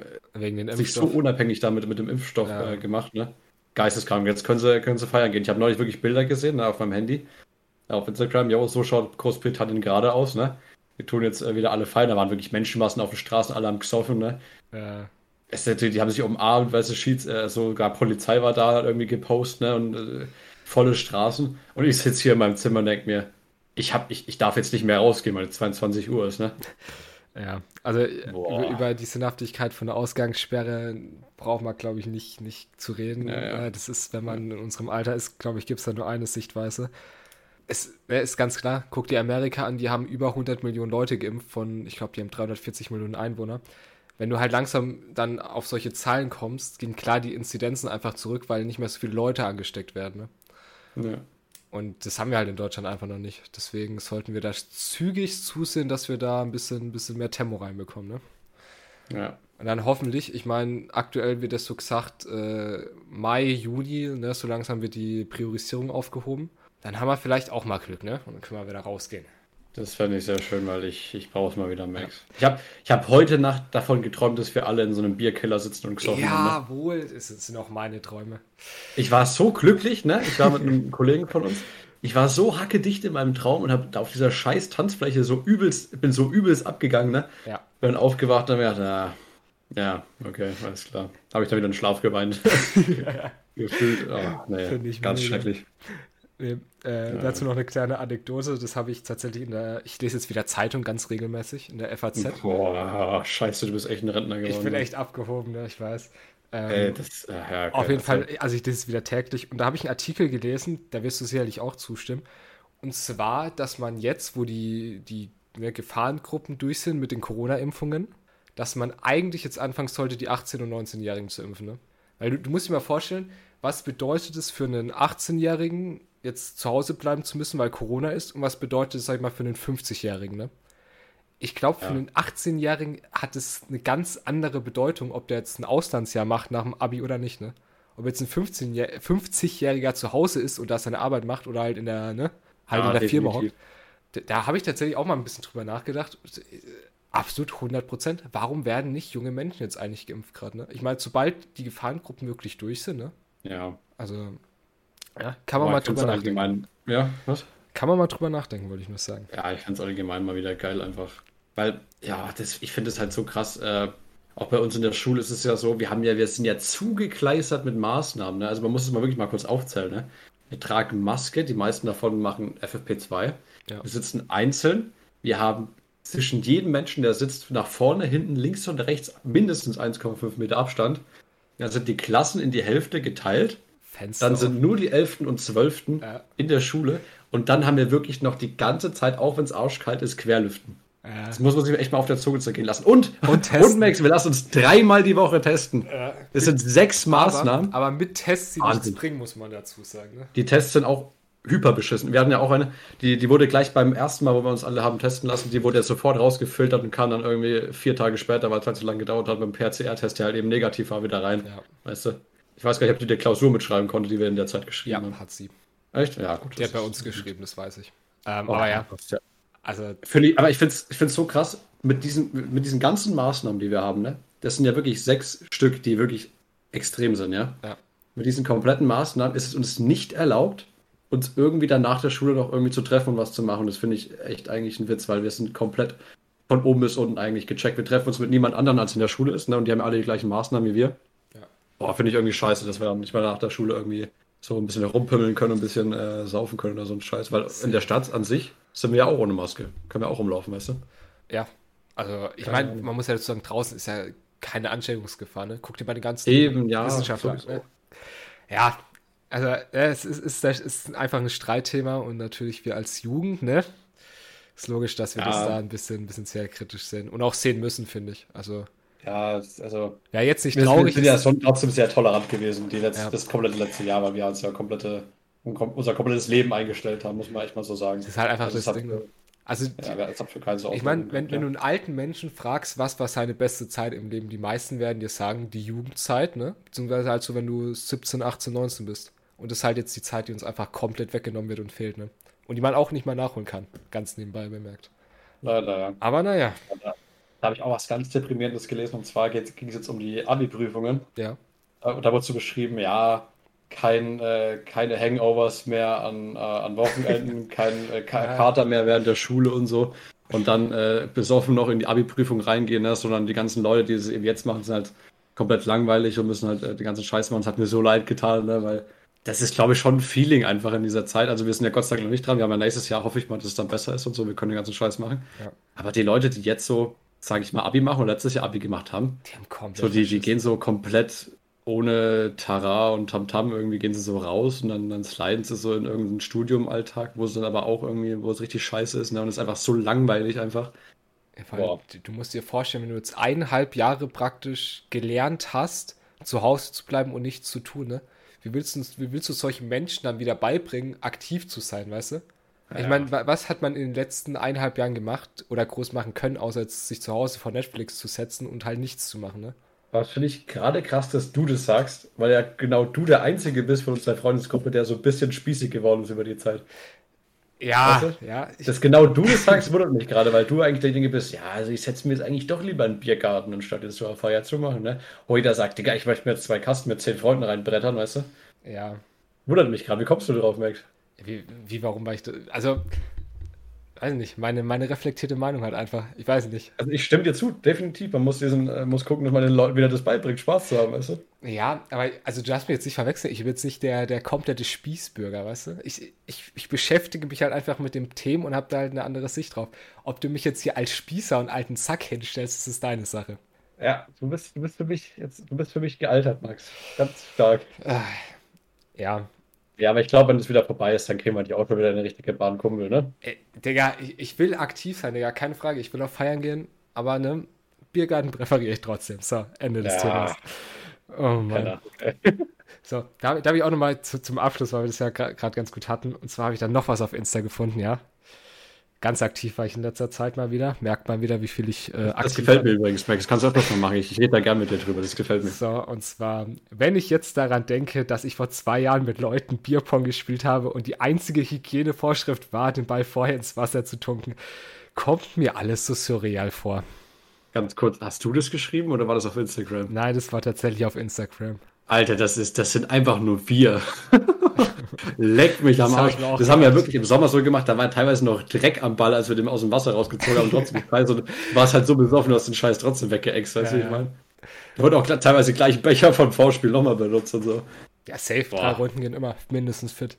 sich so unabhängig damit mit dem Impfstoff ja. äh, gemacht, ne? Geisteskrank. Jetzt können sie, können sie feiern gehen. Ich habe neulich wirklich Bilder gesehen ne, auf meinem Handy, auf Instagram. Ja, so schaut Großbritannien gerade aus. Ne? Wir tun jetzt äh, wieder alle feiern. Da waren wirklich Menschenmassen auf den Straßen, alle am gesoffen. Ne? Ja. Es, die haben sich umarmt, weißt du, Sheets, äh, sogar Polizei war da, hat irgendwie gepostet, ne? Und äh, volle Straßen. Und ich sitze hier in meinem Zimmer und denke mir, ich, hab, ich, ich darf jetzt nicht mehr rausgehen, weil es 22 Uhr ist, ne? Ja, also über, über, die Sinnhaftigkeit von der Ausgangssperre braucht man, glaube ich, nicht, nicht zu reden. Ja, ja. Äh, das ist, wenn man in unserem Alter ist, glaube ich, gibt es da nur eine Sichtweise. Es ist ganz klar, guck dir Amerika an, die haben über 100 Millionen Leute geimpft von, ich glaube, die haben 340 Millionen Einwohner. Wenn du halt langsam dann auf solche Zahlen kommst, gehen klar die Inzidenzen einfach zurück, weil nicht mehr so viele Leute angesteckt werden. Ne? Ja. Und das haben wir halt in Deutschland einfach noch nicht. Deswegen sollten wir da zügig zusehen, dass wir da ein bisschen, ein bisschen mehr Tempo reinbekommen. Ne? Ja. Und dann hoffentlich, ich meine, aktuell wird das so gesagt, äh, Mai, Juli, ne, so langsam wird die Priorisierung aufgehoben. Dann haben wir vielleicht auch mal Glück, ne? Und dann können wir wieder rausgehen. Das fände ich sehr schön, weil ich, ich brauche es mal wieder, Max. Ja. Ich habe ich hab heute Nacht davon geträumt, dass wir alle in so einem Bierkeller sitzen und gesoffen haben. Jawohl, das sind auch meine Träume. Ich war so glücklich, ne? Ich war mit einem Kollegen von uns. Ich war so hackedicht in meinem Traum und habe da auf dieser scheiß Tanzfläche so übelst, bin so übelst abgegangen, ne? Ja. Bin aufgewacht und mir gedacht, ja, ja, okay, alles klar. Habe ich dann wieder einen Schlaf geweint. Gefühlt, oh, nee, ganz mega. schrecklich. Äh, ja. Dazu noch eine kleine Anekdote. Das habe ich tatsächlich in der. Ich lese jetzt wieder Zeitung ganz regelmäßig in der FAZ. Boah, scheiße, du bist echt ein Rentner geworden. Ich bin echt abgehoben, ne, ich weiß. Ähm, Ey, das, äh, ja, okay, auf jeden Fall, also ich lese es wieder täglich. Und da habe ich einen Artikel gelesen, da wirst du sicherlich auch zustimmen. Und zwar, dass man jetzt, wo die, die ne, Gefahrengruppen durch sind mit den Corona-Impfungen, dass man eigentlich jetzt anfangen sollte, die 18- und 19-Jährigen zu impfen. Ne? Weil du, du musst dir mal vorstellen, was bedeutet es für einen 18-Jährigen, jetzt zu Hause bleiben zu müssen, weil Corona ist, und was bedeutet es, sag ich mal, für einen 50-Jährigen, ne? Ich glaube, für ja. einen 18-Jährigen hat es eine ganz andere Bedeutung, ob der jetzt ein Auslandsjahr macht nach dem Abi oder nicht, ne? Ob jetzt ein 50-Jähriger zu Hause ist und da seine Arbeit macht oder halt in der, ne? Halt ja, in der Firma hockt. Da, da habe ich tatsächlich auch mal ein bisschen drüber nachgedacht. Absolut 100 Prozent. Warum werden nicht junge Menschen jetzt eigentlich geimpft gerade, ne? Ich meine, sobald die Gefahrengruppen wirklich durch sind, ne? Ja. Also, ja, kann man mal drüber nachdenken. Ja, was? Kann man mal drüber nachdenken, wollte ich nur sagen. Ja, ich finde es allgemein mal wieder geil einfach. Weil, ja, das, ich finde es halt so krass. Äh, auch bei uns in der Schule ist es ja so, wir haben ja, wir sind ja zugekleistert mit Maßnahmen. Ne? Also man muss es mal wirklich mal kurz aufzählen. Ne? Wir tragen Maske, die meisten davon machen FFP2. Ja. Wir sitzen einzeln. Wir haben zwischen jedem Menschen, der sitzt, nach vorne, hinten, links und rechts mindestens 1,5 Meter Abstand. Dann sind die Klassen in die Hälfte geteilt. Fenster dann sind nur die 11. und 12. Ja. in der Schule. Und dann haben wir wirklich noch die ganze Zeit, auch wenn es arschkalt ist, Querlüften. Ja. Das muss man sich echt mal auf der Zunge zergehen lassen. Und, und, und Max, wir lassen uns dreimal die Woche testen. Ja. Das sind sechs Maßnahmen. Aber, aber mit Tests, die nichts bringen, muss man dazu sagen. Ne? Die Tests sind auch hyperbeschissen. Wir hatten ja auch eine, die, die wurde gleich beim ersten Mal, wo wir uns alle haben testen lassen, die wurde jetzt sofort rausgefiltert und kam dann irgendwie vier Tage später, weil es halt so lange gedauert hat, beim PCR-Test, der halt eben negativ war, wieder rein. Ja. Weißt du? Ich weiß gar nicht, ob die der Klausur mitschreiben konnte, die wir in der Zeit geschrieben ja, haben. Ja, hat sie. Echt? Ja, gut. Der hat bei uns geschrieben, das weiß ich. Ähm, oh, aber ja. Also, die, aber ich finde es ich find's so krass, mit diesen, mit diesen ganzen Maßnahmen, die wir haben, ne? Das sind ja wirklich sechs Stück, die wirklich extrem sind, ja? Ja. Mit diesen kompletten Maßnahmen ist es uns nicht erlaubt, uns irgendwie dann nach der Schule noch irgendwie zu treffen und was zu machen. Das finde ich echt eigentlich ein Witz, weil wir sind komplett von oben bis unten eigentlich gecheckt. Wir treffen uns mit niemand anderem, als in der Schule ist, ne? Und die haben alle die gleichen Maßnahmen wie wir. Boah, finde ich irgendwie scheiße, dass wir dann nicht mal nach der Schule irgendwie so ein bisschen herumpimmeln können ein bisschen äh, saufen können oder so ein Scheiß. Weil in der Stadt an sich sind wir ja auch ohne Maske. Können wir auch rumlaufen, weißt du? Ja. Also, ich meine, man muss ja dazu sagen, draußen ist ja keine Ansteckungsgefahr, ne? Guck dir mal den ganzen Eben, ja, Wissenschaftler an. Ne? Ja, also ja, es, ist, ist, ist, einfach ein Streitthema und natürlich wir als Jugend, ne? Ist logisch, dass wir ja. das da ein bisschen, ein bisschen sehr kritisch sehen und auch sehen müssen, finde ich. Also. Ja, also. Ja, jetzt nicht traurig. Wir sind ja schon trotzdem sehr tolerant gewesen, die letzte, ja. das komplette letzte Jahr, weil wir uns ja komplette, unser komplettes Leben eingestellt haben, muss man echt mal so sagen. Das ist halt einfach also das, Ding. Also, ja, das hat für keinen so ich meine, wenn, ja. wenn du einen alten Menschen fragst, was war seine beste Zeit im Leben, die meisten werden dir sagen, die Jugendzeit, ne? Beziehungsweise halt so, wenn du 17, 18, 19 bist. Und das ist halt jetzt die Zeit, die uns einfach komplett weggenommen wird und fehlt, ne? Und die man auch nicht mal nachholen kann. Ganz nebenbei bemerkt. Leider, ja. Aber naja. Da habe ich auch was ganz Deprimierendes gelesen. Und zwar ging es jetzt um die Abi-Prüfungen. Ja. Und da wurde so beschrieben, ja, kein, äh, keine Hangovers mehr an, äh, an Wochenenden, kein, äh, Kater mehr während der Schule und so. Und dann äh, besoffen noch in die Abi-Prüfung reingehen, ne? sondern die ganzen Leute, die es eben jetzt machen, sind halt komplett langweilig und müssen halt äh, die ganzen Scheiß machen. Es hat mir so leid getan, ne? weil das ist, glaube ich, schon ein Feeling einfach in dieser Zeit. Also wir sind ja Gott sei Dank noch nicht dran. Wir haben ja nächstes Jahr, hoffe ich mal, dass es dann besser ist und so. Wir können den ganzen Scheiß machen. Ja. Aber die Leute, die jetzt so, sage ich mal, Abi machen und letztes Jahr Abi gemacht haben, die, haben komplett so, die, die gehen so komplett ohne Tara und Tamtam irgendwie gehen sie so raus und dann, dann sliden sie so in irgendeinen Studiumalltag, wo es dann aber auch irgendwie, wo es richtig scheiße ist. Ne? Und es ist einfach so langweilig einfach. Ja, du musst dir vorstellen, wenn du jetzt eineinhalb Jahre praktisch gelernt hast, zu Hause zu bleiben und nichts zu tun, ne? wie willst du, wie willst du solchen Menschen dann wieder beibringen, aktiv zu sein, weißt du? Ich meine, was hat man in den letzten eineinhalb Jahren gemacht oder groß machen können, außer jetzt sich zu Hause vor Netflix zu setzen und halt nichts zu machen, ne? Was finde ich gerade krass, dass du das sagst, weil ja genau du der Einzige bist von unserer Freundesgruppe, der so ein bisschen spießig geworden ist über die Zeit. Ja, weißt du? ja. Dass genau du das sagst, wundert mich gerade, weil du eigentlich der Dinge bist, ja, also ich setze mir jetzt eigentlich doch lieber einen Biergarten, anstatt jetzt so eine Feier zu machen, ne? Heute sagt, Digga, ich möchte mir jetzt zwei Kasten mit zehn Freunden reinbrettern, weißt du? Ja. Wundert mich gerade, wie kommst du drauf, Max? Wie, wie, warum war ich da? Also, weiß nicht, meine, meine reflektierte Meinung halt einfach. Ich weiß nicht. Also ich stimme dir zu, definitiv. Man muss diesen, äh, muss gucken, dass man den Leuten wieder das beibringt, Spaß zu haben, weißt du? Ja, aber also du hast mir jetzt nicht verwechselt. Ich bin jetzt nicht der, der komplette Spießbürger, weißt du? Ich, ich, ich beschäftige mich halt einfach mit dem Thema und habe da halt eine andere Sicht drauf. Ob du mich jetzt hier als Spießer und alten Sack hinstellst, das ist deine Sache. Ja, du bist, du bist für mich jetzt, du bist für mich gealtert, Max. Ganz stark. Ah, ja. Ja, aber ich glaube, wenn es wieder vorbei ist, dann kriegen wir die auch wieder eine richtige Bahnkumpel, ne? Ey, Digga, ich, ich will aktiv sein, Digga, keine Frage. Ich will auch feiern gehen, aber ne, Biergarten präferiere ich trotzdem. So, Ende des Ja. Themas. Oh Mann. So, da, da habe ich auch nochmal zu, zum Abschluss, weil wir das ja gerade ganz gut hatten. Und zwar habe ich dann noch was auf Insta gefunden, ja. Ganz aktiv war ich in letzter Zeit mal wieder. Merkt man wieder, wie viel ich äh, Das aktiv gefällt mir übrigens, Max. Das kannst du öfters mal machen. Ich, ich rede da gerne mit dir drüber. Das gefällt mir. So, und zwar, wenn ich jetzt daran denke, dass ich vor zwei Jahren mit Leuten Bierpong gespielt habe und die einzige Hygienevorschrift war, den Ball vorher ins Wasser zu tunken, kommt mir alles so surreal vor. Ganz kurz, hast du das geschrieben oder war das auf Instagram? Nein, das war tatsächlich auf Instagram. Alter, das ist, das sind einfach nur wir. Leck mich am Das Arsch. auch Das haben wir ja wirklich im Sommer so gemacht. Da war teilweise noch Dreck am Ball, als wir den aus dem Wasser rausgezogen haben. Und trotzdem du warst halt so besoffen, du hast den Scheiß trotzdem weggeext, weißt du, Ja, ich meine? Da wurde auch teilweise gleich Becher vom Vorspiel nochmal benutzt und so. Ja, safe, Boah. drei Runden gehen immer mindestens fit.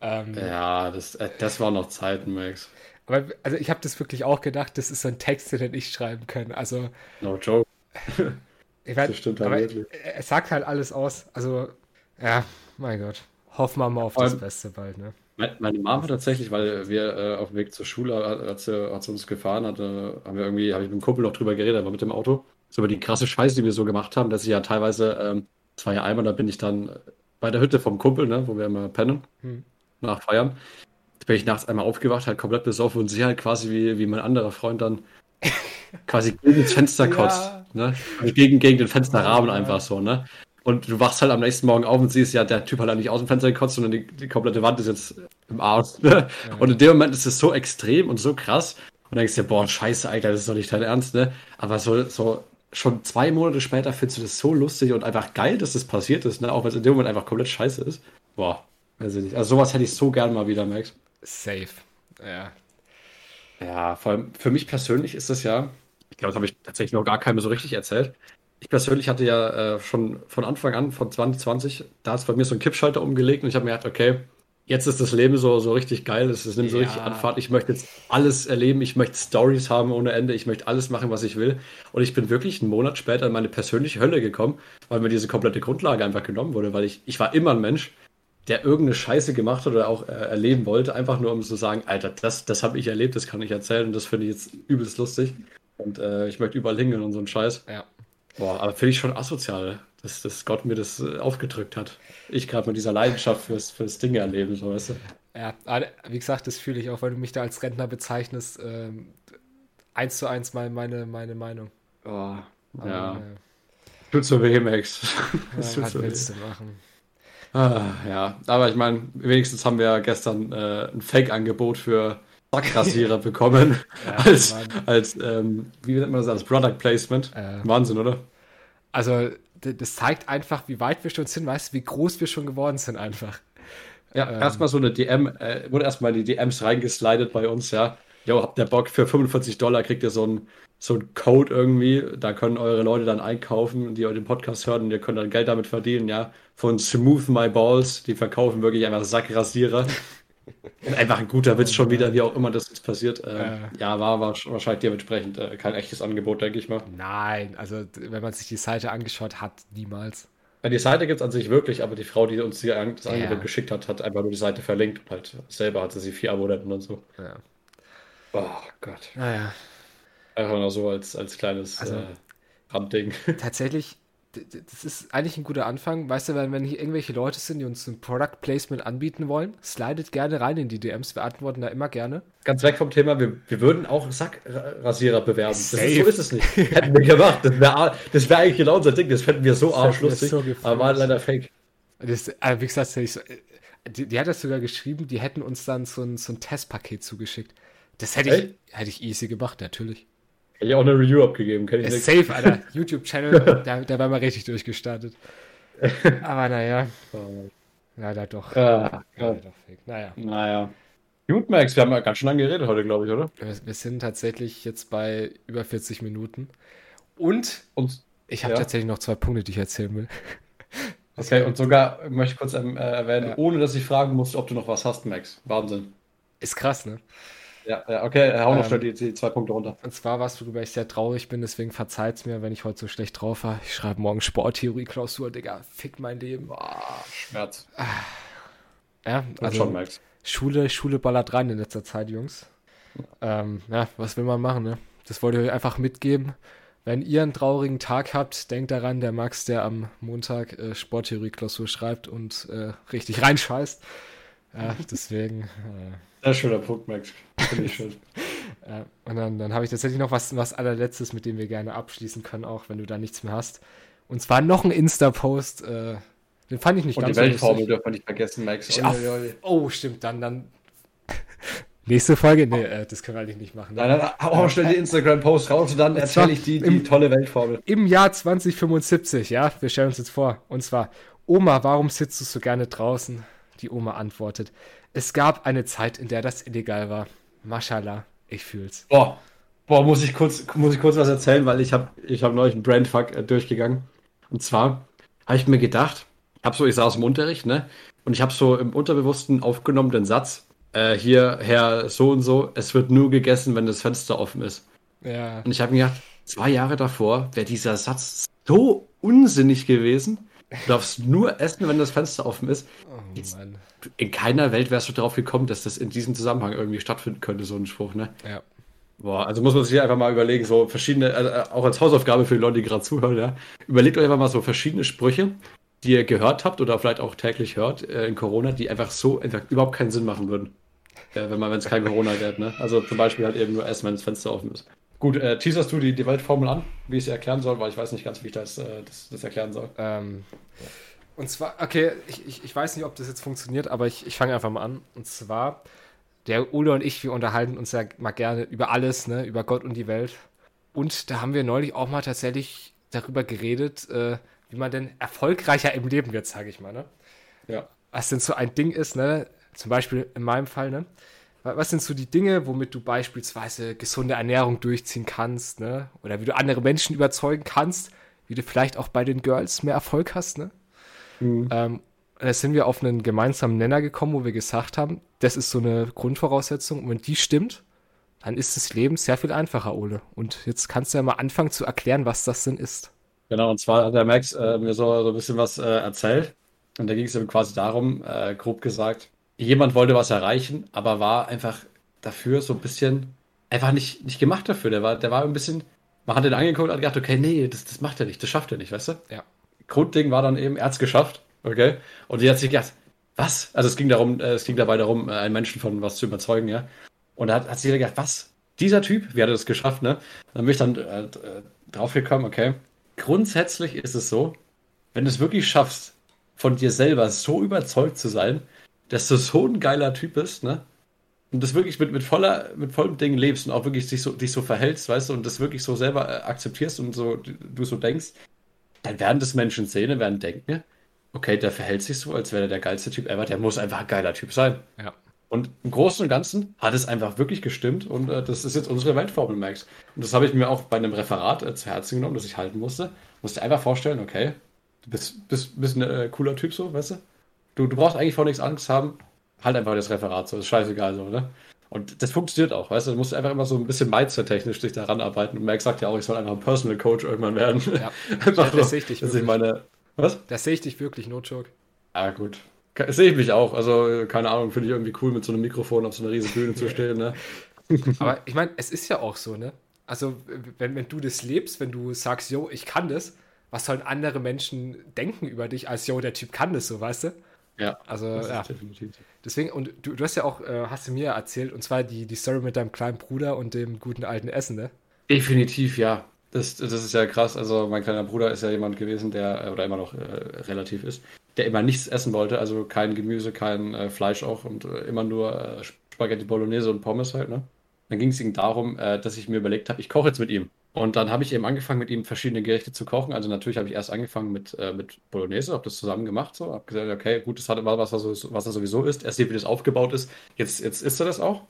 Ähm, Ja, das, äh, das waren noch Zeiten, Max. Aber also ich habe das wirklich auch gedacht, das ist so ein Text, den hätte ich schreiben können. Also, No joke. ich weiß, Das stimmt halt wirklich. es sagt halt alles aus. Also, ja, mein Gott. Hoffen wir mal auf das allem- Beste bald, ne? Meine hat tatsächlich, weil wir äh, auf dem Weg zur Schule, als sie, als sie uns gefahren hat, haben wir irgendwie, habe ich mit dem Kumpel noch drüber geredet, aber mit dem Auto, so über die krasse Scheiße, die wir so gemacht haben, dass ich ja teilweise, ähm, das war ja einmal, da bin ich dann bei der Hütte vom Kumpel, ne, wo wir immer pennen, Hm. nach Feiern, da bin ich nachts einmal aufgewacht, halt komplett besoffen und sie halt quasi wie, wie mein anderer Freund dann quasi gegen das Fenster Ja. kotzt, ne, also gegen, gegen den Fensterrahmen Ja. einfach so, ne. Und du wachst halt am nächsten Morgen auf und siehst, ja, der Typ hat halt nicht aus dem Fenster gekotzt, sondern die, die komplette Wand ist jetzt im Arsch. Ne? Und in dem Moment ist es so extrem und so krass. Und denkst dir, boah, scheiße, Alter, das ist doch nicht dein Ernst, ne? Aber so, so schon zwei Monate später findest du das so lustig und einfach geil, dass das passiert ist, ne? Auch wenn es in dem Moment einfach komplett scheiße ist. Boah, weiß ich nicht. Also sowas hätte ich so gern mal wieder, Max. Safe. Ja. Ja, vor allem für mich persönlich ist das ja, ich glaube, das habe ich tatsächlich noch gar keinem so richtig erzählt. Ich persönlich hatte ja äh, schon von Anfang an, von 2020, da hat es bei mir so einen Kippschalter umgelegt und ich habe mir gedacht, okay, jetzt ist das Leben so, so richtig geil, es nimmt so Ja. richtig Anfahrt, ich möchte jetzt alles erleben, ich möchte Stories haben ohne Ende, ich möchte alles machen, was ich will. Und ich bin wirklich einen Monat später in meine persönliche Hölle gekommen, weil mir diese komplette Grundlage einfach genommen wurde, weil ich, ich war immer ein Mensch, der irgendeine Scheiße gemacht hat oder auch äh, erleben wollte, einfach nur um zu sagen, Alter, das, das habe ich erlebt, das kann ich erzählen und das finde ich jetzt übelst lustig. Und äh, ich möchte überall hingehen und so einen Scheiß. Ja. Boah, aber finde ich schon asozial, dass, dass Gott mir das äh, aufgedrückt hat. Ich gerade mit dieser Leidenschaft fürs, fürs Dinge erleben, so weißt du. Ja, wie gesagt, das fühle ich auch, weil du mich da als Rentner bezeichnest. Ähm, eins zu eins mal meine, meine Meinung. Oh, Aber, ja. äh, Tut so weh, Max. Das ja, tut was so weh. willst du machen? Ah, ja, aber ich meine, wenigstens haben wir ja gestern äh, ein Fake-Angebot für Sackrasierer bekommen. Ja, als, Mann. als ähm, wie nennt man das, als Product Placement. Äh. Wahnsinn, oder? Also, das zeigt einfach, wie weit wir schon sind, weißt du, wie groß wir schon geworden sind einfach. Ja, Ähm. erstmal so eine DM, äh, wurde erstmal in die DMs reingeslidet bei uns, ja. Jo, habt ihr Bock, für 45 Dollar kriegt ihr so einen so einen Code irgendwie, da können eure Leute dann einkaufen, die den Podcast hören und ihr könnt dann Geld damit verdienen, ja. Von Smooth My Balls, die verkaufen wirklich einfach Sackrasierer. Einfach ein guter Witz schon wieder, wie auch immer das jetzt passiert. Äh. Ja, war, war wahrscheinlich dementsprechend äh, kein echtes Angebot, denke ich mal. Nein, also wenn man sich die Seite angeschaut hat, niemals. Ja, die Seite gibt es an sich wirklich, aber die Frau, die uns die, An- das Ja. Angebot geschickt hat, hat einfach nur die Seite verlinkt und halt selber hatte sie vier Abonnenten und so. Ja. Oh Gott. Naja, Einfach nur so als, als kleines Also- äh, Randding. tatsächlich, das ist eigentlich ein guter Anfang. Weißt du, wenn, wenn hier irgendwelche Leute sind, die uns ein Product Placement anbieten wollen, slidet gerne rein in die DMs. Wir antworten da immer gerne. Ganz weg vom Thema, wir, wir würden auch Sackrasierer bewerben. Ist, so ist es nicht. Hätten wir gemacht. Das wäre wär eigentlich genau unser Ding. Das fänden wir so arschlustig. so aber war leider fake. Das, äh, wie gesagt, so, äh, die, die hat das sogar geschrieben, die hätten uns dann so ein, so ein Testpaket zugeschickt. Das hätte ich, hätte ich easy gemacht, natürlich. Hätte ich auch eine Review abgegeben. Kenn ich nicht. safe, Alter. YouTube-Channel, da, da war mal richtig durchgestartet. Aber naja, leider doch. Ah, Leider doch fake. Naja, Naja. Gut, Max, wir haben ja ganz schön lange geredet heute, glaube ich, oder? wir, wir sind tatsächlich jetzt bei über 40 Minuten. Und Und Ich habe Ja. tatsächlich noch zwei Punkte, die ich erzählen will. Okay, und sogar möchte ich kurz ähm, äh, erwähnen, Ja. ohne dass ich fragen musste, ob du noch was hast, Max. Wahnsinn. Ist krass, ne? Ja, ja okay, hau noch Ähm, schnell die, die zwei Punkte runter. Und zwar was, worüber ich sehr traurig bin, deswegen verzeiht's mir, wenn ich heute so schlecht drauf war. Ich schreibe morgen Sporttheorie-Klausur, Digga. Fick mein Leben. Boah, Schmerz. Ja, Also, also schon, Max. Schule, Schule ballert rein in letzter Zeit, Jungs. Ähm, ja, was will man machen, ne? Das wollte ich euch einfach mitgeben. Wenn ihr einen traurigen Tag habt, denkt daran, der Max, der am Montag äh, Sporttheorie-Klausur schreibt und äh, richtig reinscheißt. Ja, deswegen. Äh, Sehr schöner Punkt, Max. Finde ich schön. Ja, und dann, dann habe ich tatsächlich noch was, was allerletztes, mit dem wir gerne abschließen können, auch wenn du da nichts mehr hast. Und zwar noch ein Insta-Post. Äh, den fand ich nicht Und die ganz so Weltformel lustig. dürfen wir nicht vergessen, Max. Ich, ach, oh, stimmt, dann, dann. Nächste Folge? Nee, äh, das können wir eigentlich nicht machen. Ne? Nein, nein, hau schnell die Instagram-Post raus und dann erzähle ich die, die im- tolle Weltformel. Im Jahr 2075, ja, wir stellen uns jetzt vor. Und zwar, Oma, warum sitzt du so gerne draußen? Die Oma antwortet, es gab eine Zeit, in der das illegal war. Mashallah, ich fühl's. Boah, boah, muss ich kurz, muss ich kurz was erzählen, weil ich habe ich hab neulich einen Brandfuck äh, durchgegangen. Und zwar habe ich mir gedacht, ich habe so, ich saß im Unterricht, ne? Und ich habe so im Unterbewussten aufgenommen den Satz, äh, hier, Herr so und so, es wird nur gegessen, wenn das Fenster offen ist. Ja, Und ich habe mir gedacht, zwei Jahre davor wäre dieser Satz so unsinnig gewesen. Du darfst nur essen, wenn das Fenster offen ist. oh. In keiner Welt wärst du darauf gekommen, dass das in diesem Zusammenhang irgendwie stattfinden könnte, so ein Spruch, ne? Ja. Boah, also muss man sich einfach mal überlegen, so verschiedene, also auch als Hausaufgabe für die Leute, die gerade zuhören, ja. Überlegt euch einfach mal so verschiedene Sprüche, die ihr gehört habt oder vielleicht auch täglich hört äh, in Corona, die einfach so einfach überhaupt keinen Sinn machen würden. Äh, wenn man, wenn es kein Corona gäbe, ne? Also zum Beispiel halt eben nur essen, wenn das Fenster offen ist. Gut, äh, teaserst du die, die Weltformel an, wie ich sie erklären soll, weil ich weiß nicht ganz, wie ich das, äh, das, das erklären soll. Ähm, und zwar, okay, ich, ich, ich weiß nicht, ob das jetzt funktioniert, aber ich, ich fange einfach mal an. Und zwar, der Ole und ich, wir unterhalten uns ja mal gerne über alles, ne, über Gott und die Welt. Und da haben wir neulich auch mal tatsächlich darüber geredet, äh, wie man denn erfolgreicher im Leben wird, sage ich mal, ne? Ja. was denn so ein Ding ist, ne? Zum Beispiel in meinem Fall, ne? Wa- Was sind so die Dinge, womit du beispielsweise gesunde Ernährung durchziehen kannst, ne? Oder wie du andere Menschen überzeugen kannst, wie du vielleicht auch bei den Girls mehr Erfolg hast, ne? Mhm. Ähm, da sind wir auf einen gemeinsamen Nenner gekommen, wo wir gesagt haben, das ist so eine Grundvoraussetzung. Und wenn die stimmt, dann ist das Leben sehr viel einfacher, Ole. Und jetzt kannst du ja mal anfangen zu erklären, was das denn ist. Genau, und zwar hat der Max äh, mir so, so ein bisschen was äh, erzählt. Und da ging es eben quasi darum, äh, grob gesagt, jemand wollte was erreichen, aber war einfach dafür so ein bisschen, einfach nicht, nicht gemacht dafür. Der war, der war ein bisschen, man hat ihn angeguckt und hat gedacht, okay, nee, das, das macht er nicht, das schafft er nicht, weißt du? Ja. Grundding war dann eben, er hat's geschafft, okay? Und die hat sich gedacht, was? Also es ging darum, äh, es ging dabei darum, äh, einen Menschen von was zu überzeugen, ja? Und da hat, hat sich gedacht, was? Dieser Typ, wie hat er das geschafft, ne? Dann bin ich dann äh, äh, draufgekommen, okay. Grundsätzlich ist es so, wenn du es wirklich schaffst, von dir selber so überzeugt zu sein, dass du so ein geiler Typ bist, ne? Und das wirklich mit, mit voller, mit vollem Ding lebst und auch wirklich dich so, dich so verhältst, weißt du, und das wirklich so selber äh, akzeptierst und so, du, so denkst, dann werden das Menschen sehen und werden denken, okay, der verhält sich so, als wäre er der geilste Typ ever, der muss einfach ein geiler Typ sein. Ja. Und im Großen und Ganzen hat es einfach wirklich gestimmt und äh, das ist jetzt unsere Weltformel, Max. Und das habe ich mir auch bei einem Referat äh, zu Herzen genommen, das ich halten musste. Musste einfach vorstellen, okay, du bist, bist, bist ein äh, cooler Typ so, weißt du? Du? Du brauchst eigentlich vor nichts Angst haben, halt einfach das Referat so, ist scheißegal so, ne? Und das funktioniert auch, weißt du? Du musst einfach immer so ein bisschen Mindset-technisch dich daran arbeiten. Und Max sagt ja auch, ich soll einfach ein Personal Coach irgendwann werden. Ja. einfach das so, sehe ich dich dass ich wirklich. meine. Was? Das sehe ich dich wirklich, no joke. Ah, gut. Sehe ich mich auch. Also, keine Ahnung, finde ich irgendwie cool, mit so einem Mikrofon auf so einer riesen Bühne zu stehen, ne? Aber ich meine, es ist ja auch so, ne? Also, wenn, wenn du das lebst, wenn du sagst, yo, ich kann das, was sollen andere Menschen denken über dich, als yo, der Typ kann das so, weißt du? Ja. Also, ja. Deswegen, und du, du hast ja auch, äh, hast du mir erzählt, und zwar die, die Story mit deinem kleinen Bruder und dem guten alten Essen, ne? Definitiv, ja. Das, das ist ja krass. Also, mein kleiner Bruder ist ja jemand gewesen, der, äh, oder immer noch äh, relativ ist, der immer nichts essen wollte. Also, kein Gemüse, kein äh, Fleisch auch und äh, immer nur äh, Spaghetti Bolognese und Pommes halt, ne? Dann ging es ihm darum, äh, dass ich mir überlegt habe, ich koche jetzt mit ihm. Und dann habe ich eben angefangen, mit ihm verschiedene Gerichte zu kochen. Also natürlich habe ich erst angefangen mit, äh, mit Bolognese, habe das zusammen gemacht. So, habe gesagt, okay, gut, das hat was, was, er- was er sowieso ist. Er sieht, wie das aufgebaut ist. Jetzt, jetzt isst er das auch.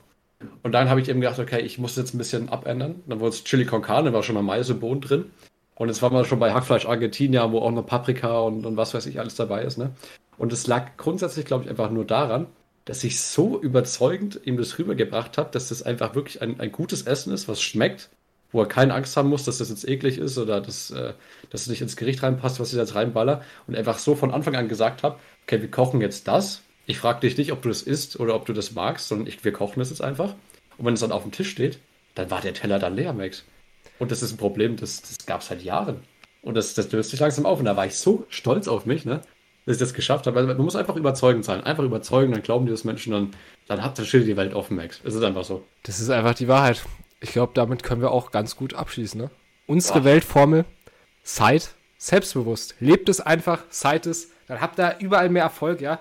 Und dann habe ich eben gedacht, okay, ich muss jetzt ein bisschen abändern. Dann wurde es Chili con Carne, war schon mal Mais und Bohnen drin. Und jetzt waren wir schon bei Hackfleisch Argentina, wo auch noch Paprika und, und was weiß ich alles dabei ist. Ne? Und es lag grundsätzlich, glaube ich, einfach nur daran, dass ich so überzeugend ihm das rübergebracht habe, dass das einfach wirklich ein, ein gutes Essen ist, was schmeckt, wo er keine Angst haben muss, dass das jetzt eklig ist oder dass, äh, dass es nicht ins Gericht reinpasst, was ich jetzt reinballer. Und einfach so von Anfang an gesagt habe, okay, wir kochen jetzt das. Ich frage dich nicht, ob du das isst oder ob du das magst, sondern ich, wir kochen das jetzt einfach. Und wenn es dann auf dem Tisch steht, dann war der Teller dann leer, Max. Und das ist ein Problem, das, das gab es seit Jahren. Und das, das löst sich langsam auf. Und da war ich so stolz auf mich, ne? dass ich das geschafft habe. Also, man muss einfach überzeugend sein. Einfach überzeugen, dann glauben die das Menschen, dann, dann hat das Schild die Welt offen, Max. Es ist einfach so. Das ist einfach die Wahrheit. Ich glaube, damit können wir auch ganz gut abschließen. Ne? Unsere Ach. Weltformel, seid selbstbewusst. Lebt es einfach, seid es. Dann habt ihr überall mehr Erfolg, ja.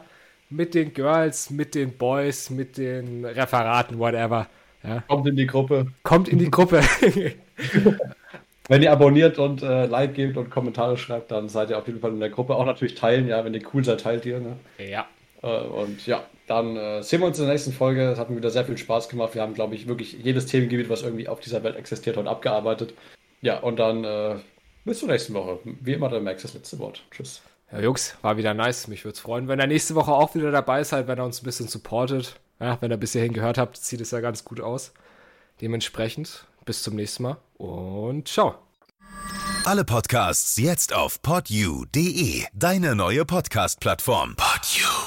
Mit den Girls, mit den Boys, mit den Referaten, whatever. Ja. Kommt in die Gruppe. Kommt in die Gruppe. wenn ihr abonniert und äh, Like gebt und Kommentare schreibt, dann seid ihr auf jeden Fall in der Gruppe. Auch natürlich teilen, ja, wenn ihr cool seid, teilt ihr. Ne? Ja. Äh, und ja, dann äh, sehen wir uns in der nächsten Folge. Es hat mir wieder sehr viel Spaß gemacht. Wir haben, glaube ich, wirklich jedes Themengebiet, was irgendwie auf dieser Welt existiert, heute abgearbeitet. Ja, und dann äh, bis zur nächsten Woche. Wie immer, der Max das letzte Wort. Tschüss. Ja, Jungs, war wieder nice. Mich würde es freuen, wenn er nächste Woche auch wieder dabei seid, wenn er uns ein bisschen supportet. Ja, wenn ihr bis hierhin gehört habt, sieht es ja ganz gut aus. Dementsprechend bis zum nächsten Mal und ciao. Alle Podcasts jetzt auf podyou.de, deine neue Podcast-Plattform. Podyou.